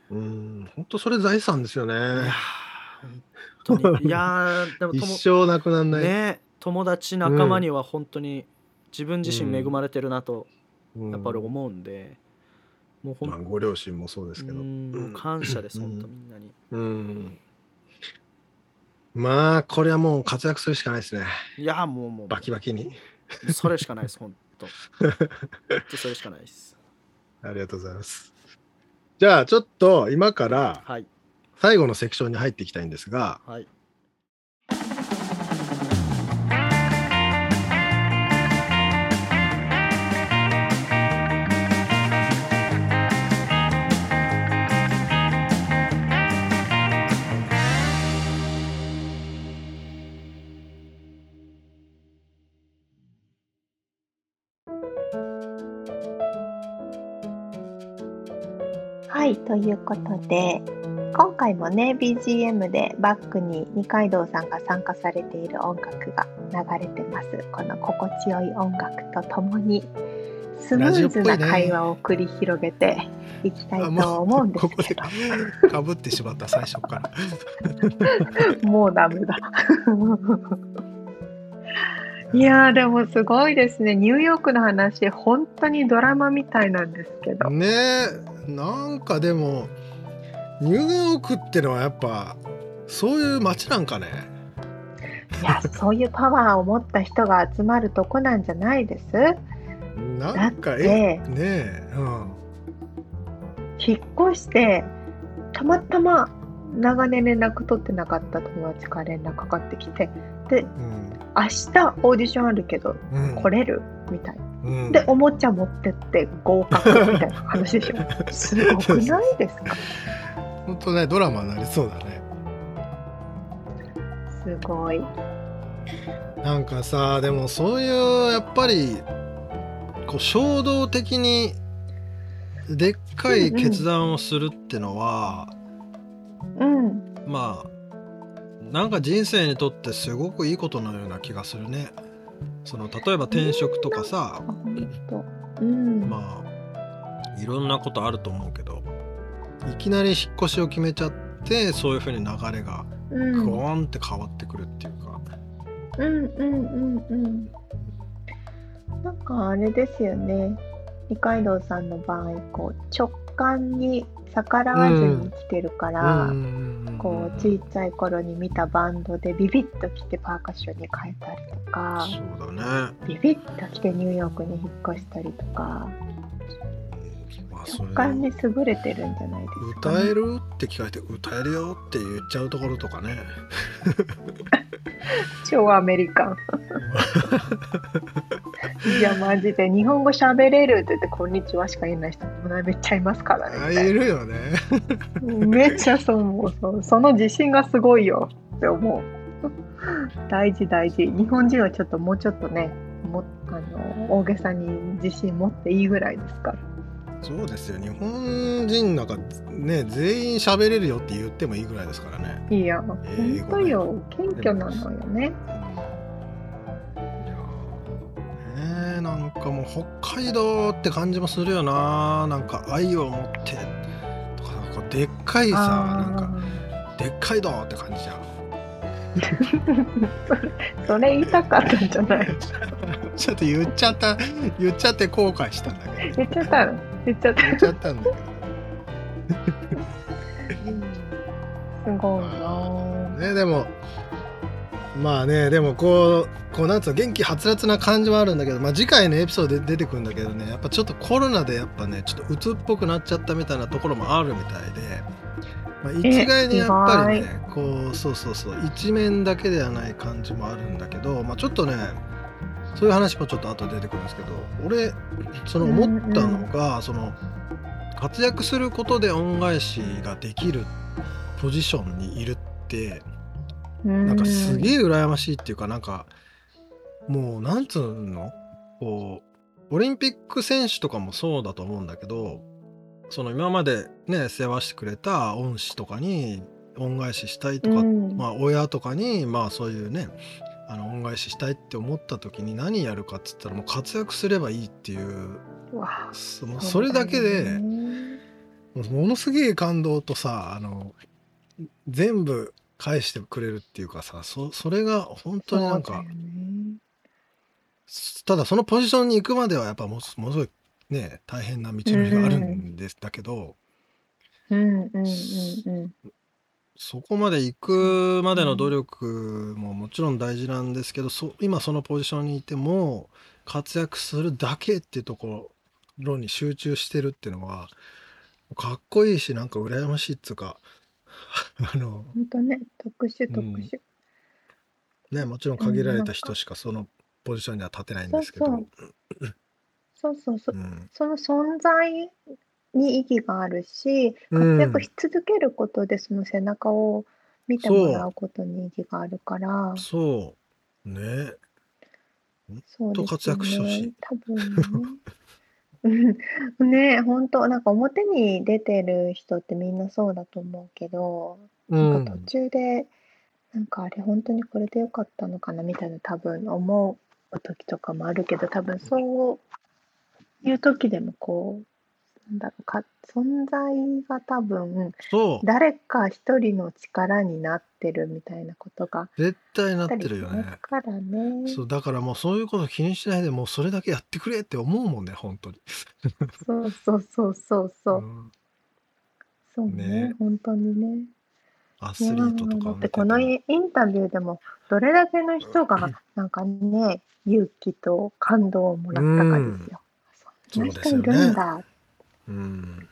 うーん。本当それ財産ですよね。いやー本当にいやー でも一友生なくならない。ね友達仲間には本当に自分自身恵まれてるなとうんやっぱり思うんで、もうほんまあ、ご両親もそうですけど。感謝です、本当みんなに。うん。まあ、これはもう活躍するしかないですね。いやーもうもうバキバキに。それしかないです、本当。それしかないです。ありがとうございます。じゃあ、ちょっと今からはい最後のセクションに入っていきたいんですが、はい。ということで、今回もね、BGM でバックに二階堂さんが参加されている音楽が流れてます。この心地よい音楽とともに、スムーズな会話を繰り広げていきたいと思うんですけど、かぶってしまった最初から。もうダメだ。いやーでもすごいですね。ニューヨークの話、本当にドラマみたいなんですけど。ねえなんかでもニューヨークってのはやっぱそういう街なんかねいや、そういうパワーを持った人が集まるとこなんじゃないです？なんかえねえうん引っ越して、たまたま長年連絡取ってなかった友達から連絡かかってきて、で、明日オーディションあるけどうんうん来れる？みたいな。うんで、おもちゃ持ってって合格みたいな話でしょ。すごくないですか？ほんとねドラマになりそうだねすごい。なんかさでもそういうやっぱりこう衝動的にでっかい決断をするってのは、うん。まあなんか人生にとってすごくいいことのような気がするね。その例えば転職とかさ。うん。まあいろんなことあると思うけどいきなり引っ越しを決めちゃってそういうふうに流れがうんグワーンって変わってくるっていうか、うんうんうんうん。なんかあれですよね。二階堂さんの場合、こう直感に逆らわずに来てるから、うんうんうんうんこう小さい頃に見たバンドでビビッと来てパーカッションに変えたりとか、そうだね。ビビッと来てニューヨークに引っ越したりとか、まあそれ直感に優れてるんじゃないですか、歌えるって聞かれて歌えるよって言っちゃうところとかね。超アメリカン。いや、マジで日本語喋れるって言って、こんにちはしか言えない人もめっちゃいますからあね。いるよね。めっちゃそう思うそう。その自信がすごいよって思う。大事大事。日本人はちょっともうちょっとね、もあの大げさに自信持っていいぐらいですから。そうですよ。日本人なんかね全員喋れるよって言ってもいいぐらいですからね。いや、本当よ。謙虚なのよね。ね。えなんかかもう北海道って感じもするよな。なんか愛を持ってとかこうでっかいさなんかでっかい道って感じじゃん。それ言いたかったんじゃない？ちょっと言っちゃった言っちゃって後悔したんだけど。言っちゃったの？言っちゃった？言っちゃったんだけど。すごいな。ねでもまあねでもこうこうなんつうの元気はつらつな感じもあるんだけど、まあ、次回のエピソードで出てくるんだけどねやっぱちょっとコロナでやっぱねちょっと鬱っぽくなっちゃったみたいなところもあるみたいで、まあ、一概にやっぱりねこうそうそうそう一面だけではない感じもあるんだけど、まあ、ちょっとねそういう話もちょっと後で出てくるんですけど俺その思ったのが、その活躍することで恩返しができるポジションにいるってなんかすげえ羨ましいっていうかなんかもうなんつうの？こうオリンピック選手とかもそうだと思うんだけどその今までね世話してくれた恩師とかに恩返ししたいとか、うん。まあ親とかにまあそういうねあの恩返ししたいって思った時に何やるかっつったらもう活躍すればいいっていうそもうそれだけでものすげえ感動とさあの全部返してくれるっていうかさそそれが本当になんか、ただそのポジションに行くまではやっぱものすものすごいね大変な道のりがあるんです、だけどうんうんうんうん。そこまで行くまでの努力ももちろん大事なんですけど、そ今そのポジションにいても活躍するだけっていうところに集中してるっていうのはかっこいいしなんか羨ましいっつうか あの本当ね特殊特殊、ねもちろん限られた人しかそのポジションには立てないんですけど、そうそう。そうそうう。ん。その存在に意義があるしうん。活躍し続けることでその背中を見てもらうことに意義があるから。そう。ねそう。と活躍してほしい。多分ね。う んね。本当なんか表に出てる人ってみんなそうだと思うけどうなんか途中でなんかあれ本当にこれでよかったのかなみたいな多分思う時とかもあるけど多分そういう時でもこうなんだろうか存在が多分そう誰か一人の力になってるみたいなことが絶対なっあったりしてるよねますからね。そうだからもうそういうこと気にしないでもうそれだけやってくれって思うもんね本当にそうそうそうそうそう。んそうねね本当にね。アスリートとかだってこのイインタビューでもどれだけの人がなんかね勇気と感動をもらったかですよ。そん。な人いるんだ。うん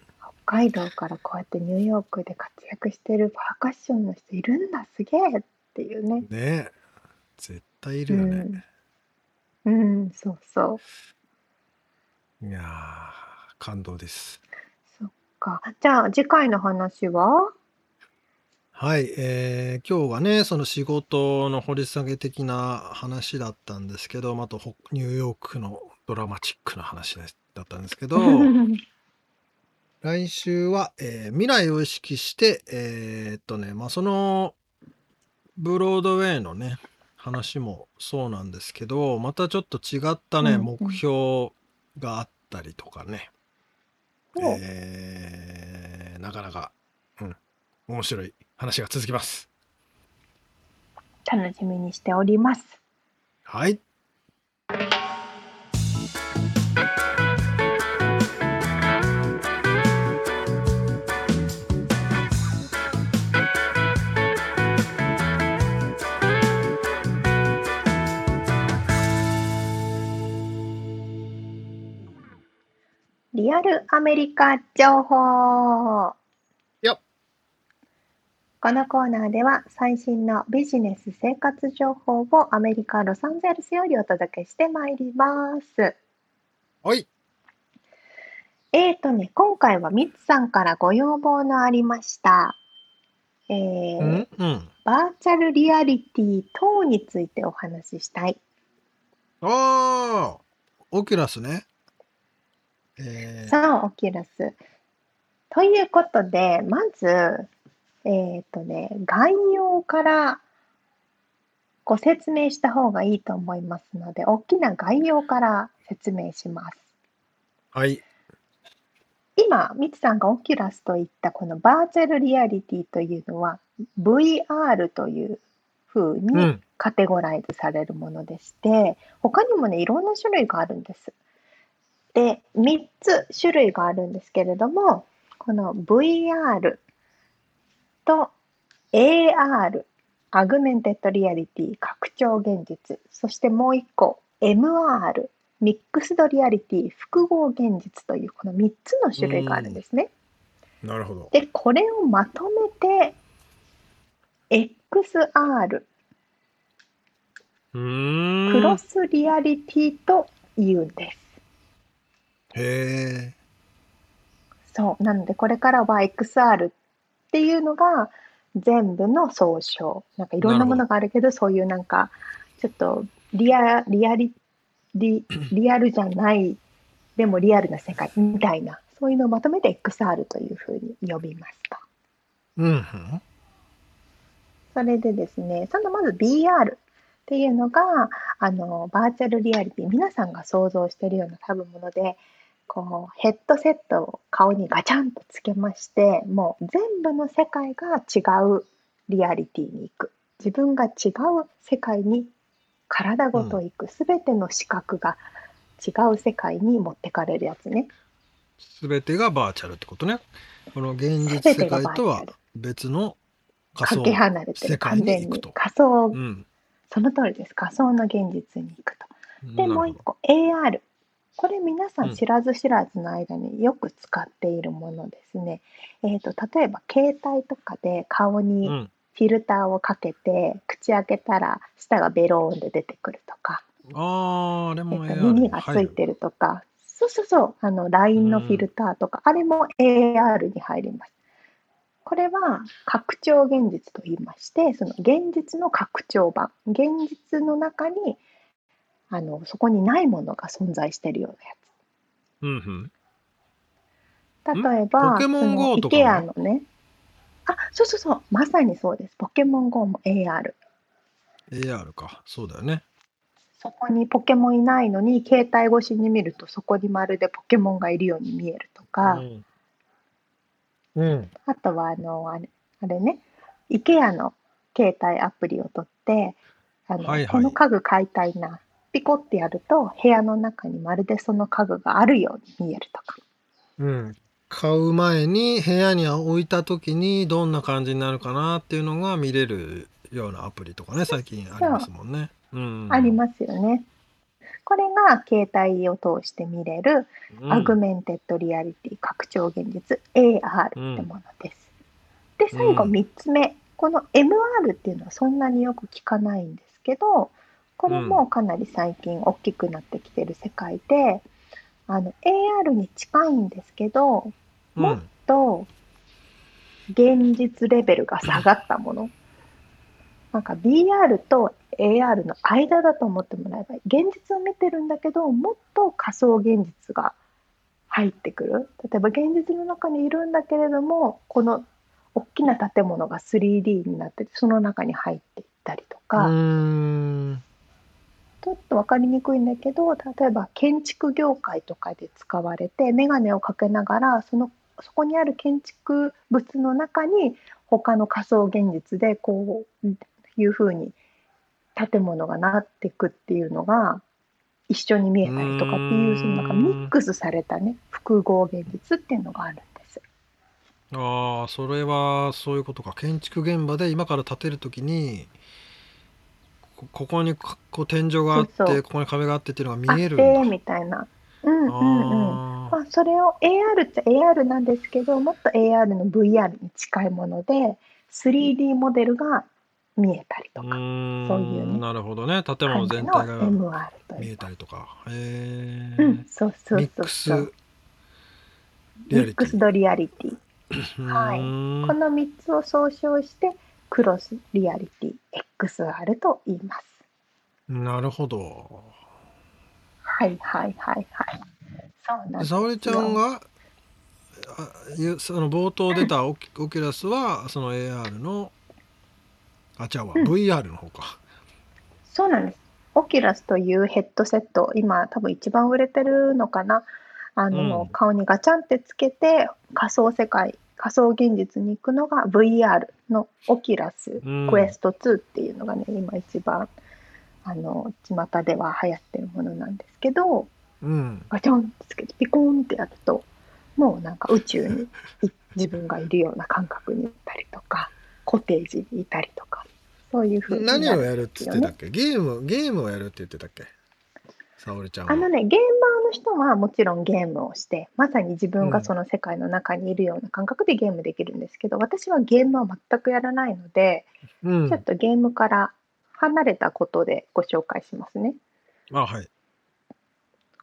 北海道からこうやってニューヨークで活躍してるパーカッションの人いるんだ。すげえっていうね。ね絶対いるよね、うん、うん、そうそう。いやー感動です。か。じゃあ次回の話は？はい、えー今日はねその仕事の掘り下げ的な話だったんですけどあとほニューヨークのドラマチックな話ですだったんですけど来週は、えー未来を意識してえーっとねまあそのブロードウェイのね話もそうなんですけどまたちょっと違ったね、うんうん。目標があったりとかね、お。えーなかなか、うん、面白い話が続きます。楽しみにしております。はい。リアルアメリカ情報このコーナーでは最新のビジネス生活情報をアメリカ・ロサンゼルスよりお届けしてまいります。はい。えーとね、今回はミツさんからご要望のありました、えーうん。うん。バーチャルリアリティ等についてお話ししたい。ああ、オキュラスね。えー、さあ、オキュラス。ということで、まず、えっ、とね、概要からご説明した方がいいと思いますので、大きな概要から説明します。はい。今、ミツさんがオキュラスといったこのバーチャルリアリティというのは VR という風うん。カテゴライズされるものでして、他にもね、いろんな種類があるんです。で、3つ種類があるんですけれども、この VR と AR、 augmented reality、拡張現実、そしてもう1個 MR、 mixed reality、複合現実というこの3つの種類があるんですね。なるほど。で、これをまとめて XR、うーん。クロスリアリティと言うんです。へえ。そう。なので、これからは XR っていうのが全部の総称。なんかいろんなものがあるけど、そういうなんか、ちょっとリア、リアリ、リ、リアルじゃない、でもリアルな世界みたいな、そういうのをまとめて XR というふうに呼びました。うんうん。それでですね、そのまず BR っていうのが、あの、バーチャルリアリティ、皆さんが想像しているような多分もので、こう、ヘッドセットを顔にガチャンとつけまして、もう全部の世界が違うリアリティに行く。自分が違う世界に体ごと行く。すべての視覚が違う世界に持ってかれるやつね。すべてがバーチャルってことね。この現実世界とは。別の仮か想け離れてる。世界に完全に行くと。仮想う、ん。その通りです。仮想の現実に行くと。で、もう一個 AR。これ皆さうん。ん知らず知らずの間によく使っているものですね。えっ、と、例えば携帯とかで顔うにん。フィルターをかけて、口開けたら舌がベローンで出てくるとか、ああ、あれえと耳がついてるとか、そうそうそう、あの LINE のフィルターとか、あれも AR に入ります。これは拡張現実と言いまして、その現実の拡張版、現実の中にあのそこにないものが存在しているようなやうんうん。つ。例えば、ポケモン GO とかそのは IKEA のね、あ、そうそうそう、まさにそうです。ポケモン GO も AR。AR か。そうだよね。そこにポケモンいないのに、携帯越しに見ると、そこにまるでポケモンがいるように見えるとか、うん。うん。あとはあの、あれあれね、IKEA の携帯アプリを取って、あのはいはいこの家具買いたいな、ピコってやると、部屋の中にまるでその家具があるように見えるとか。うん。買う前に部屋に置いた時にどんな感じになるかなっていうのが見れるようなアプリとかね、最近ありますもんね。うん。ありますよね。これが携帯を通して見れる、うん augmented reality 拡張現実 AR ってものです。で、最後うん3つ目。この MR っていうのはそんなによく聞かないんですけど、これもかなり最近大きくなってきてる世界で、あの AR に近いんですけど、うん。もっと現実レベルが下がったもの。なんか VR と AR の間だと思ってもらえば現実を見てるんだけど、もっと仮想現実が入ってくる。例えば現実の中にいるんだけれども、この大きな建物が 3D になってて、その中に入っていったりとうか。ちょっと分かりにくいんだけど例えば建築業界とかで使われて眼鏡をかけながらそのそこにある建築物の中に他の仮想現実でこういうふうに建物がなっていくっていうのが一緒に見えたりとかっていうそのなんかミックスされたね複合現実っていうのがあるんです。ああ、それはそういうことか。建築現場で今から建てるときに、こここにかこう天井があって、ここに壁があってっていうのが見えるんだ。みたいな。うんうんうん。あまあ、それを AR っちゃ AR なんですけどもっと AR の VR に近いもので 3D モデルが見えたりとかーん。そういうねなるほどね。建物全体が見えたりとか。へえ。うん、そうそうミックそうそうスリアリティ。ミックスドリアリティはいこの3つを総称してクロスリアリティ XR と言います。なるほど。はいはいはいはい。そうなんです沙織ちゃんがあゆその冒頭出たオキオキュラスはその AR のあ違うわ、うん。VR の方か。そうなんです。オキュラスというヘッドセット、今多分一番売れてるのかな。あの、うん。顔にガチャンってつけて仮想世界、仮想現実に行くのが VR のオキュラスうん。クエスト2っていうのがね、今一番あの巷では流行ってるものなんですけど、うん。ガチャンってつけてピコーンってやると、もうなんか宇宙にい 自分がいるような感覚にいたりとか、コテージにいたりとか、そういうふうになる何をやるって言ってたっけ？ゲーム、ゲームをやるって言ってたっけ？沙織ちゃんは？あのね、ゲーマーの人はもちろんゲームをして、まさに自分がその世界の中にいるような感覚でゲームできるんですけど、私はゲームは全くやらないので、うんちょっ。とゲームから離れたことでご紹介しますね。あ、はい。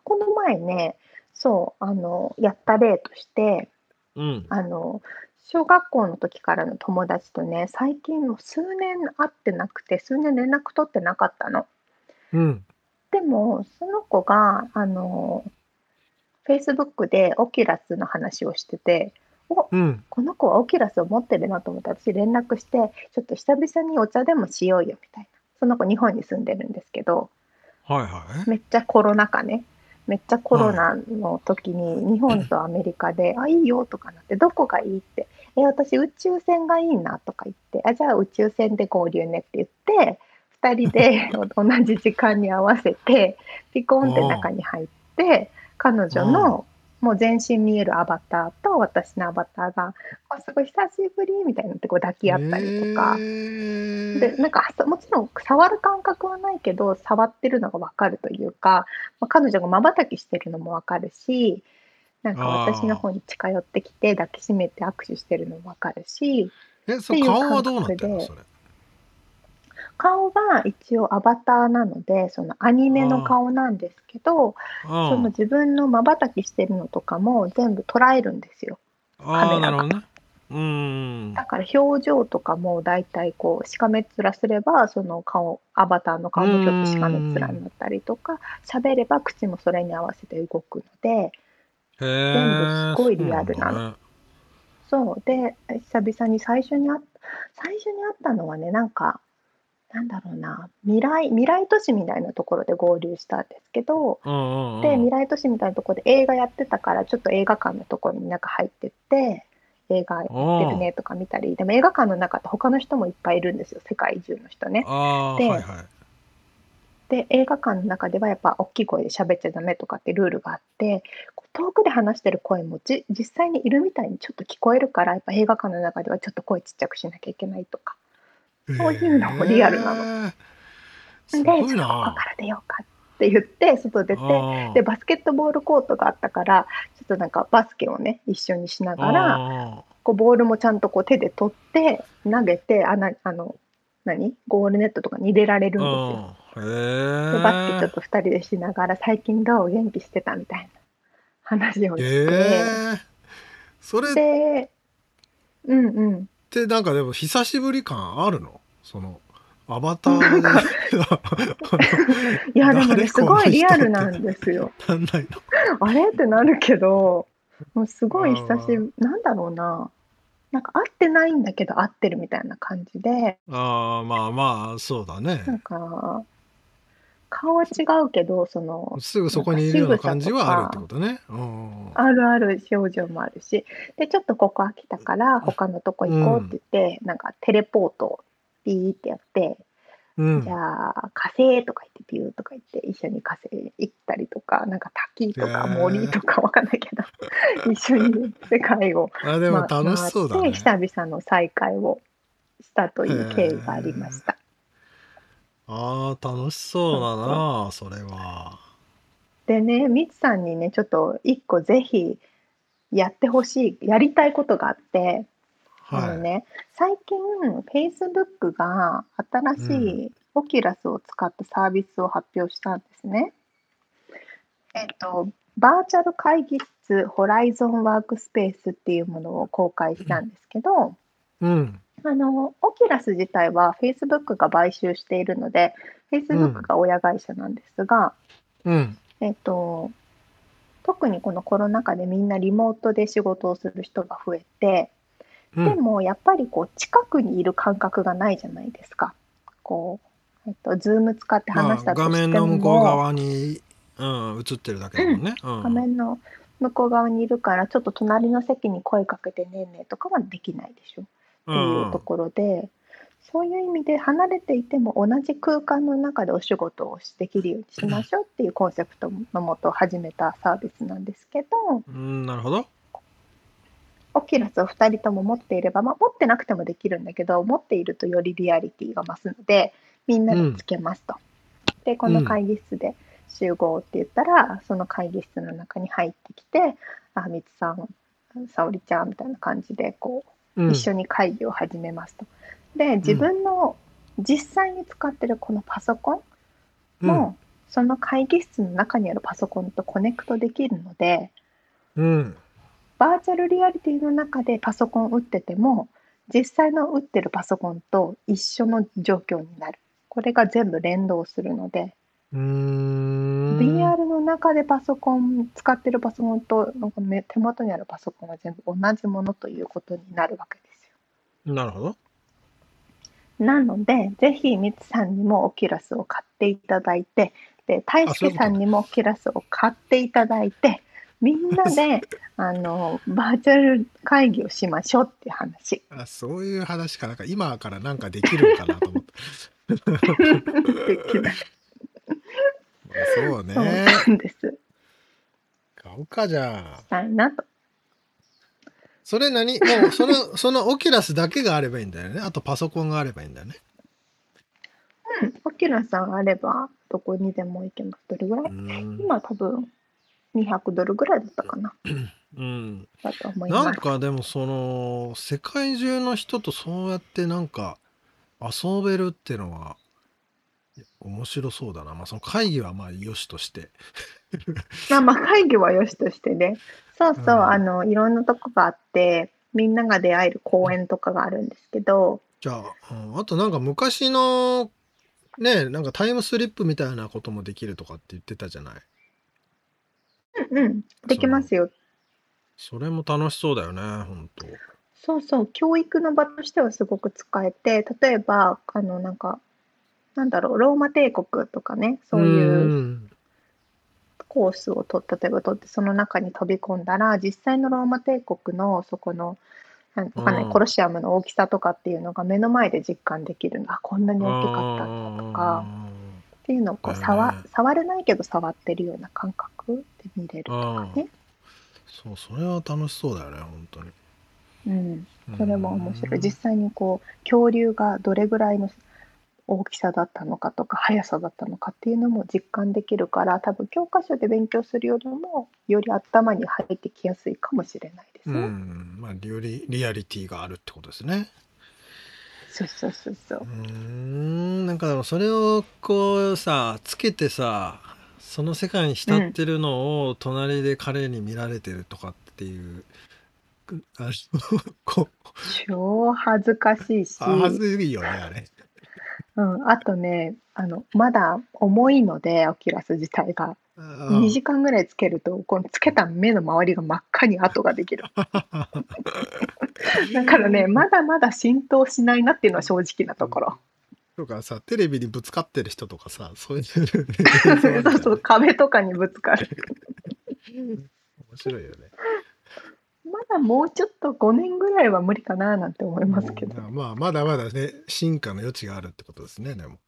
この前ね、そう、あの、やった例として、うん。あの、小学校の時からの友達とね、最近もう数年会ってなくて、数年連絡取ってなかったの。うん。でも、その子が、あの、Facebook でオキュラスの話をしてて、おうん。この子はオキュラスを持ってるなと思って、私連絡して、ちょっと久々にお茶でもしようよみたいな。その子日本に住んでるんですけど、はいはい。めっちゃコロナ禍ね。めっちゃコロナの時に日本とアメリカで、あ、いいよとかなって、どこがいいって、え、私宇宙船がいいなとか言って、あ、じゃあ宇宙船で合流ねって言って、2人で 同じ時間に合わせて、ピコンって中に入って、彼女のもう全身見えるアバターと私のアバターが、あ、すごい久しぶりみたいになってこう抱き合ったりとか、でなんかもちろん触る感覚はないけど触ってるのが分かるというか、まあ、彼女がまばたきしてるのも分かるしなんか私の方に近寄ってきて抱きしめて握手してるのも分かるし。え、そ顔はどうなってるの感それ。顔は一応アバターなのでそのアニメの顔なんですけどあその自分のまばたきしてるのとかも全部捉えるんですよ。カメラが。だから表情とかも大体こうしかめっ面すればその顔アバターの顔もちょっとしかめっ面になったりとか喋れば口もそれに合わせて動くので。全部すごいリアルなのそうだねそうで久々に最初にあ最初に会ったのはねなんかなんだろうな未来未来都市みたいなところで合流したんですけどうんうんうん。で未来都市みたいなところで映画やってたからちょっと映画館のところに中入ってって映画やってるねとか見たりでも映画館の中って他の人もいっぱいいるんですよ世界中の人ね。ではいはい。で映画館の中ではやっぱ大きい声で喋っちゃダメとかってルールがあって遠くで話してる声もじ実際にいるみたいにちょっと聞こえるからやっぱ映画館の中ではちょっと声ちっちゃくしなきゃいけないとかそういうのもリアルなのの。ですごいここな。から出ようかって言って外出てでバスケットボールコートがあったからちょっとなんかバスケをね一緒にしながらあこうボールもちゃんとこう手で取って投げてあなあの何？ゴールネットとかに入れられるんですよ。でバスケちょっと2人でしながら最近どう元気してたみたいな話をして。それっでうんうんてなんかでも久しぶり感あるの？そのアバターで いやでもね誰すごいリアルなんですよ。なんないの？あれ？ってなるけどもうすごい久しぶりなんだろうな。なんか会ってないんだけど会ってるみたいな感じで。ああまあまあそうだね。なんか顔は違うけどそのすぐそこにいるような感じはあるってことね。うんあるある表情もあるし。でちょっとここ飽きたから他のとこ行こうって言って、なんかテレポートをピーってやって、うん。じゃあ火星とか言ってピューとか言って一緒に火星行ったりとかなんか滝とか森とかわかんないけど 一緒に世界をあでもまあ楽しそうだね。回って久々の再会をしたという経緯がありました。ああ楽しそうだなそれは。でね、みつさんにね、ちょっと一個ぜひやってほしい、やりたいことがあって、あはい。のね、最近、Facebook が新しいオキュラスを使ったサービスを発表したんですね。えっと、バーチャル会議室ホライゾンワークスペースっていうものを公開したんですけど、うんあの、オキュラス自体は Facebook が買収しているので、Facebook が親会社なんですが、うんえっと、特にこのコロナ禍でみんなリモートで仕事をする人が増えて、うんでもやっぱりこう近くにいる感覚がないじゃないですか。こう、えっと、ズーム使ってまあ話したと画しても、面の向こう側に、うん、映ってるだけだもんね。うん画面の向こう側にいるから、ちょっと隣の席に声かけてねえねとかはできないでしょ。っていうところで、そういう意味で離れていても同じ空間の中でお仕事をできるようにしましょうっていうコンセプトのもと始めたサービスなんですけど、うん、なるほど。オキュラスを2人とも持っていれば、まあ、持ってなくてもできるんだけど、持っているとよりリアリティが増すので、みんなでつけますと。で、この会議室で集合って言ったら、その会議室の中に入ってきて、あ、みつさん、沙織ちゃんみたいな感じで、こう、うん一緒に会議を始めますと。で、自分の実際に使ってるこのパソコンも、その会議室の中にあるパソコンとコネクトできるので、うん。バーチャルリアリティの中でパソコンを打ってても、実際の打ってるパソコンと一緒の状況になる。これが全部連動するので、うーん。VR の中でパソコン、使ってるパソコンとなんかね手元にあるパソコンは全部同じものということになるわけですよ。なるほど。なので、ぜひ、みつさんにもオキュラスを買っていただいて、で、大輔さんにもオキュラスを買っていただいて、みんなで、あの、バーチャル会議をしましょうっていう話。あそういう話かなんか今からなんかできるのかなと思って。できない。そうねそう。なんです。買うかじゃあ。したいなと。それ何？もうその、そのオキュラスだけがあればいいんだよね。あとパソコンがあればいいんだよね。うん、オキュラスさんがあれば、どこにでも行けます。どれぐらい？今多分、200ドルぐらいだったかな。うん。だと思いなん。かでもその世界中の人とそうやってなんか遊べるっていうのは面白そうだな。まあその会議はまあ良しとして。まあまあ会議はよしとしてね。そうそう、うんあの、いろんなとこがあって、みんなが出会える公園とかがあるんですけど、じゃあ、うんあとなんか昔のね、なんかタイムスリップみたいなこともできるとかって言ってたじゃない？うんうん、できますよ。それも楽しそうだよね、本当。そうそう、教育の場としてはすごく使えて、例えば、あの、なんか、なんだろう、ローマ帝国とかね、そういううんコースをと、例えば取って、その中に飛び込んだら、実際のローマ帝国のそこの、なんわかんない、うんコロシアムの大きさとかっていうのが目の前で実感できるの。あ、こんなに大きかったんだとか、っていうのをこう触ね触れないけど触ってるような感覚で見れるとかね。そう、それは楽しそうだよね、本当に。うん、それも面白い。うん実際にこう恐竜がどれぐらいの大きさだったのかとか速さだったのかっていうのも実感できるから多分教科書で勉強するよりもより頭に入ってきやすいかもしれないですうね。ん。まあ、リオリリアリティがあるってことですね。そうそうそうそううー。んなんかでもそれをこうさつけてさその世界に浸ってるのを隣で彼に見られてるとかっていう、くあのこう超恥ずかしいし、あ恥ずいよねあれ。うん、あとねあのまだ重いのでオキュラス自体がうん2時間ぐらいつけるとこのつけた目の周りが真っ赤に跡ができる。だからね、まだまだ浸透しないなっていうのは正直なところ。とかさテレビにぶつかってる人とかさそういう そうそう、壁とかにぶつかる。面白いよね。まだもうちょっと5年ぐらいは無理かななんて思いますけど。うんまあまだまだね進化の余地があるってことですねでも。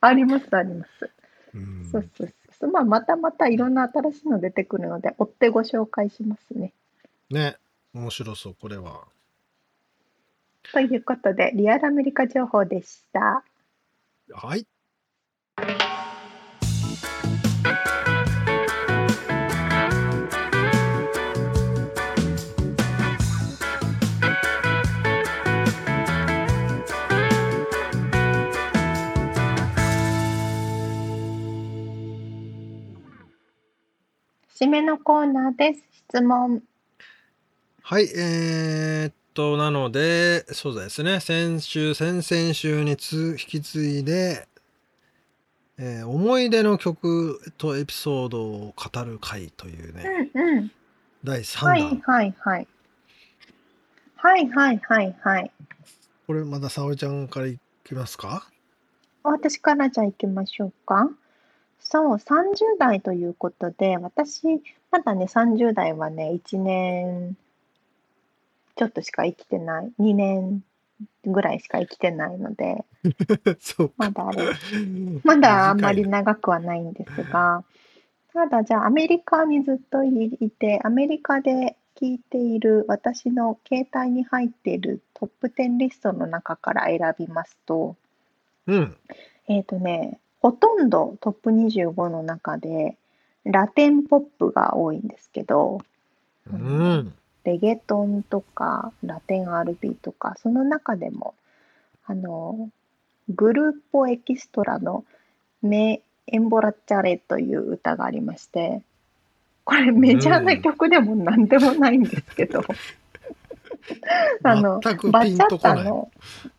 あります、あります。うんそうそうそう。まあ、またまたいろんな新しいの出てくるので、追ってご紹介しますね。ね面白そうこれは。ということで、リアルアメリカ情報でした。はい。締めのコーナーです。質問。はい、えーっと、なので、そうですね、先週、先々週につ引き継いで、えー思い出の曲とエピソードを語る会といううね、んうん。第3はい弾。はいはい。はいはいはいはい。これまだ沙織ちゃんからいきますか？私からじゃあ行きましょうか。そう、30代ということで、私、まだね、30代はね、1年ちょっとしか生きてない、2年ぐらいしか生きてないので、そうか。まだあれ、まだあんまり長くはないんですが、ただじゃあアメリカにずっといて、アメリカで聞いている私の携帯に入っているトップ10リストの中から選びますと、うん。えっとね、ほとんどトップ25の中でラテンポップが多いんですけど、うあのん。レゲトンとかラテン RB とか、その中でも、あの、グルーポエキストラのメエンボラッチャレという歌がありまして、これメジャーな曲でもなんでもないんですけど、あの、全くピンバチャッ。タの、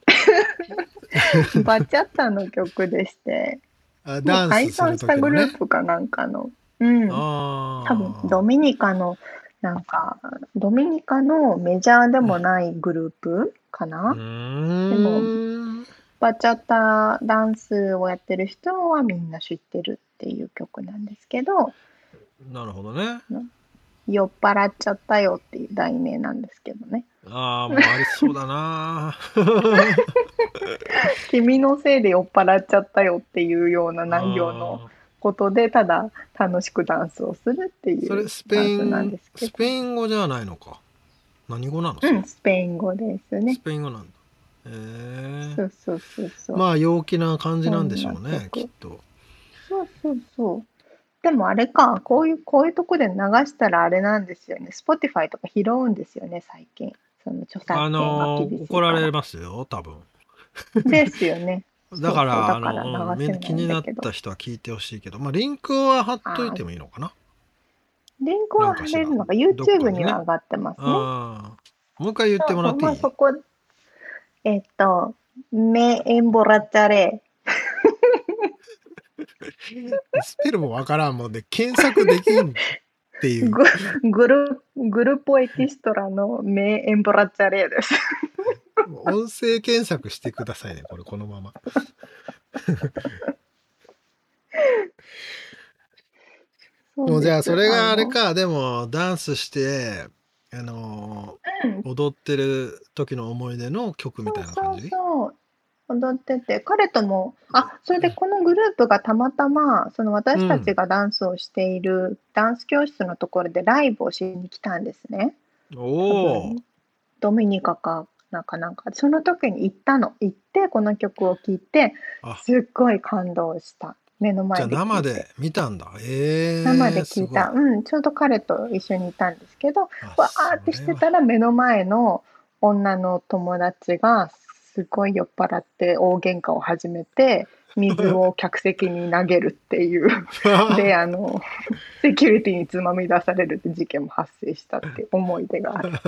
バチャッタの曲でして、あ、ダンスす解散る時のねしたグルー。プかなんかの、うん、あ多分ドミニカのなんかドミニカのメジャーでもないグループかあ。な、うーん。バチャッタダンスをやってる人はみんな知ってるっていう曲なんですけどなるほどね。「酔っ払っちゃったよ」っていう題名なんですけどねああ、もうありそうだな。「君のせいで酔っ払っちゃったよ」っていうような内容のあことでただ楽しくダンスをするっていー。それうスペイダンスなんンです、けど、スペイン語じゃないのか。何語なの？うん、スペイン語ですねスペイン語なんだ。へえ。そうそうそうそうまあ陽気な感じなんでしょうね、きっと。そうそうそう。でもあれか、こういう、こういうとこで流したらあれなんですよね。Spotify とか拾うんですよね、最近。その著作あ権がのー怒られかますよ、多分。ら。ですよね。だから、気になった人は聞いてほしいけど、まあ、リンクは貼っといてもいいのかな？リンクは貼れるのが YouTube には上がってますね。ああ。もう一回言ってもらっていい？まあそこ、えっと、メエンボラチャレ。スペルもわからんもんで、検索できんっていう。ググル、グルポエキストラのメエンボラチャレです。音声検索してくださいね、これ、このまま。もうじゃあ、それがあれか、でも、ダンスして、あのうんー踊ってる時の思い出の曲みたいな感じ？そうそうそう踊ってて彼ともあそれでこのグループがたまたまその私たちがダンスをしているダンス教室のところでライブをしに来たんですね。お多お分ドミニカかなんかなんか。その時に行ったの。行ってこの曲を聴いてあ。すっごい感動した。目のじゃ前で聞いて。あ生で見たんだ。ええ生で聞いた、すごうんちょうど彼と一緒にいたんですけどあわーってしてたら目の前の女の友達がすごい酔っ払って大喧嘩を始めて水を客席に投げるっていう であのセキュリティにつまみ出されるって事件も発生したって思い出がある。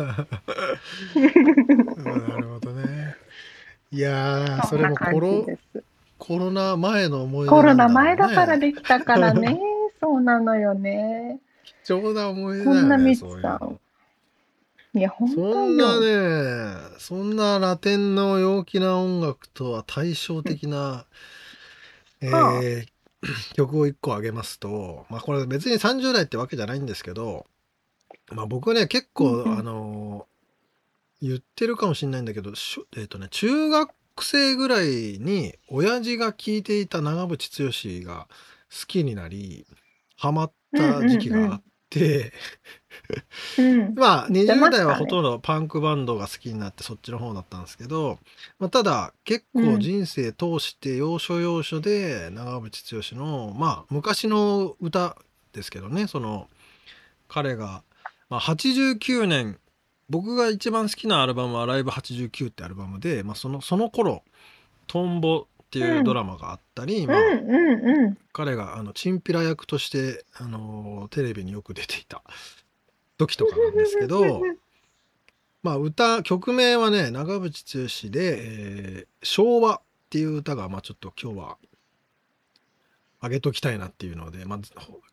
なるほどね。いやー、それもコロじです。コロナ前の思い出コロナ前だからできたからね。そうなのよね。貴重な思い出こんなだよね。ミツさそういうのん。いや、本そ当んなよ。ね、そんなラテンの陽気な音楽とは対照的な、えはあー曲を1個挙げますと、まあこれ別に30代ってわけじゃないんですけど、まあ僕ね、結構、あのー言ってるかもしれないんだけど、えっ、とね、中学生ぐらいに親父が聴いていた長渕剛が好きになり、ハマった時期があって、うん。まあ20出ましたね代はほとんどパンクバンドが好きになってそっちの方だったんですけど、まあ、ただ結構人生通して要所要所で長渕剛のまあ昔の歌ですけどねその彼が、まあ、89年僕が一番好きなアルバムは「ライブ89」ってアルバムで、まあ、そのその頃「トンボ」っていうドラマがあったり。彼があのチンピラ役として、あのテレビによく出ていた時とかなんですけど まあ歌曲名はね長渕剛で、えー昭和」っていう歌が、まあ、ちょっと今日は上げときたいなっていうので、まあ、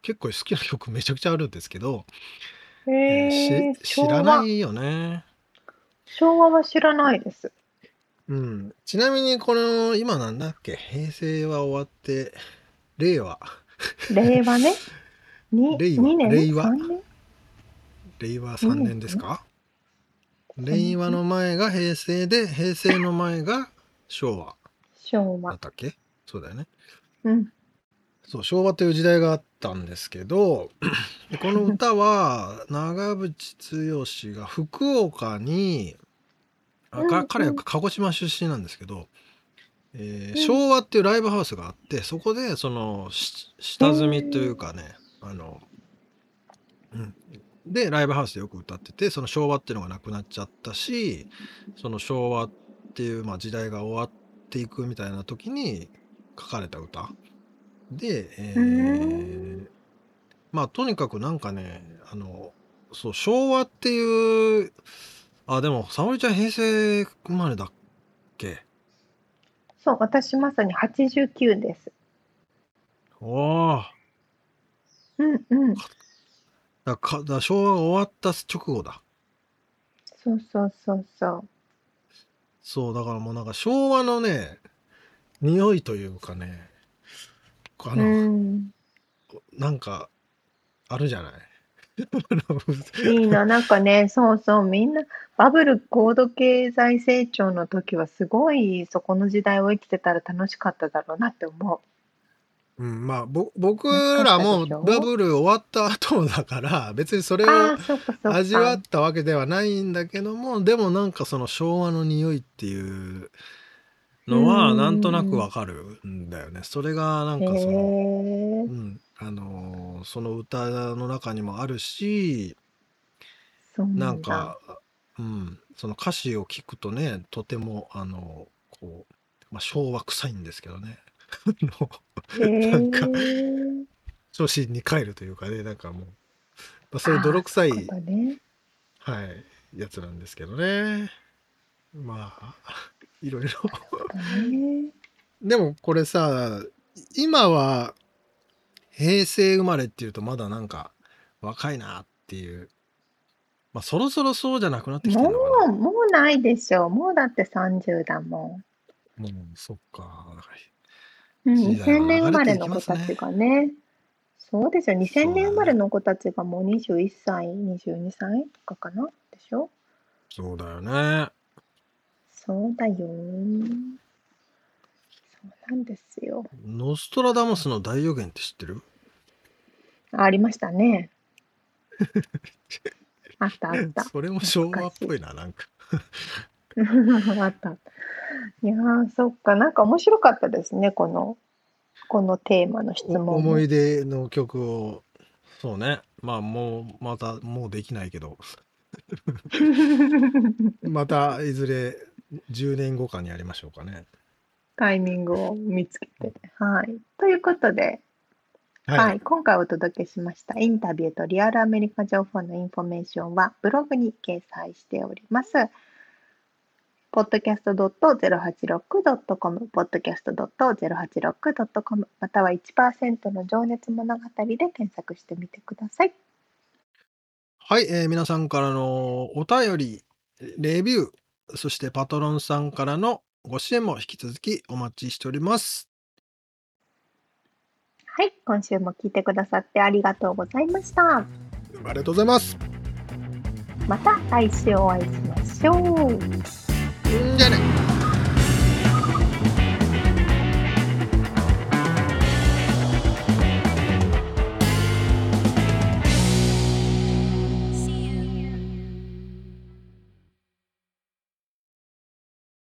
結構好きな曲めちゃくちゃあるんですけど、えーへえし知らないよね。昭和は知らないです。うん。ちなみにこの、今なんだっけ？平成は終わって、令和。令和ね。に 令和2年？令和 ?3 年？令和3年ですか？令和の前が平成で、平成の前が昭和昭和。だったっけ？そうだよね。うん。そう、昭和という時代があったんですけど、でこの歌は長渕剛が福岡に、あうんうんか彼は鹿児島出身なんですけど、えーうん昭和っていうライブハウスがあって、そこでそのし下積みというかね、あの、うん、でライブハウスでよく歌っててその昭和っていうのがなくなっちゃったしその昭和っていう、まあ、時代が終わっていくみたいな時に書かれた歌で、えーうまあとにかくなんかねあのそう昭和っていうあでも沙織ちゃん平成生まれだっけ？そう、私まさに89です。おーうんうん。だかだ昭和が終わった直後だそうそうそうそう。そうだからもうなんか昭和のね匂いというかねあうの、ん。なんかあるじゃないいいな、なんかね、そうそう、みんな、バブル高度経済成長の時はすごいそこの時代を生きてたら楽しかっただろうなって思うん、まあぼ僕らもバブル終わった後だから 別にそれを。味わったわけではないんだけどもでもなんかその昭和の匂いっていうのはなんとなくわかるんだよね。それがなんかその、う。ん、あのーその歌の中にもあるしななん。か、うん、その歌詞を聞くとねとてもあのこう、まあ、昭和臭いんですけどねあのへなんかえ。初心に帰るというかねなんかもう、まあ、そういう泥臭い。はい、やつなんですけどねまあいろいろ。でもこれさ今は平成生まれっていうとまだなんか若いなっていうまあそろそろそうじゃなくなってきてるものかう、もうないでしょう。もうだって30だもなもうそっかん。うん、時代は2000年生まれの子たちがね。そうですよ。2000年生まれの子たちがもう21歳、22歳とかかな？でしょ？そうだよねそうだよ。そうなんですよ。ノストラダムスの大予言って知ってる？ありましたね。あったあった。それも昭和っぽいななんか あった。いやー、そっか。なんか面白かったですね。この、このテーマの質問も。思い出の曲をそうねまあもうまたもうできないけど またいずれ10年後かにやりましょうかねタイミングを見つけて。はい。ということで、はい、はい、今回お届けしましたインタビューとリアルアメリカ情報のインフォメーションはブログに掲載しております。podcast.086.com、podcast.086.com、または1%の情熱物語で検索してみてください。はい、えー皆さんからのお便り、レビュー、そしてパトロンさんからのご支援も引き続きお待ちしております。はい、今週も聞いてくださってありがとうございました。ありがとうございます。また来週お会いしましょう。んじゃあね。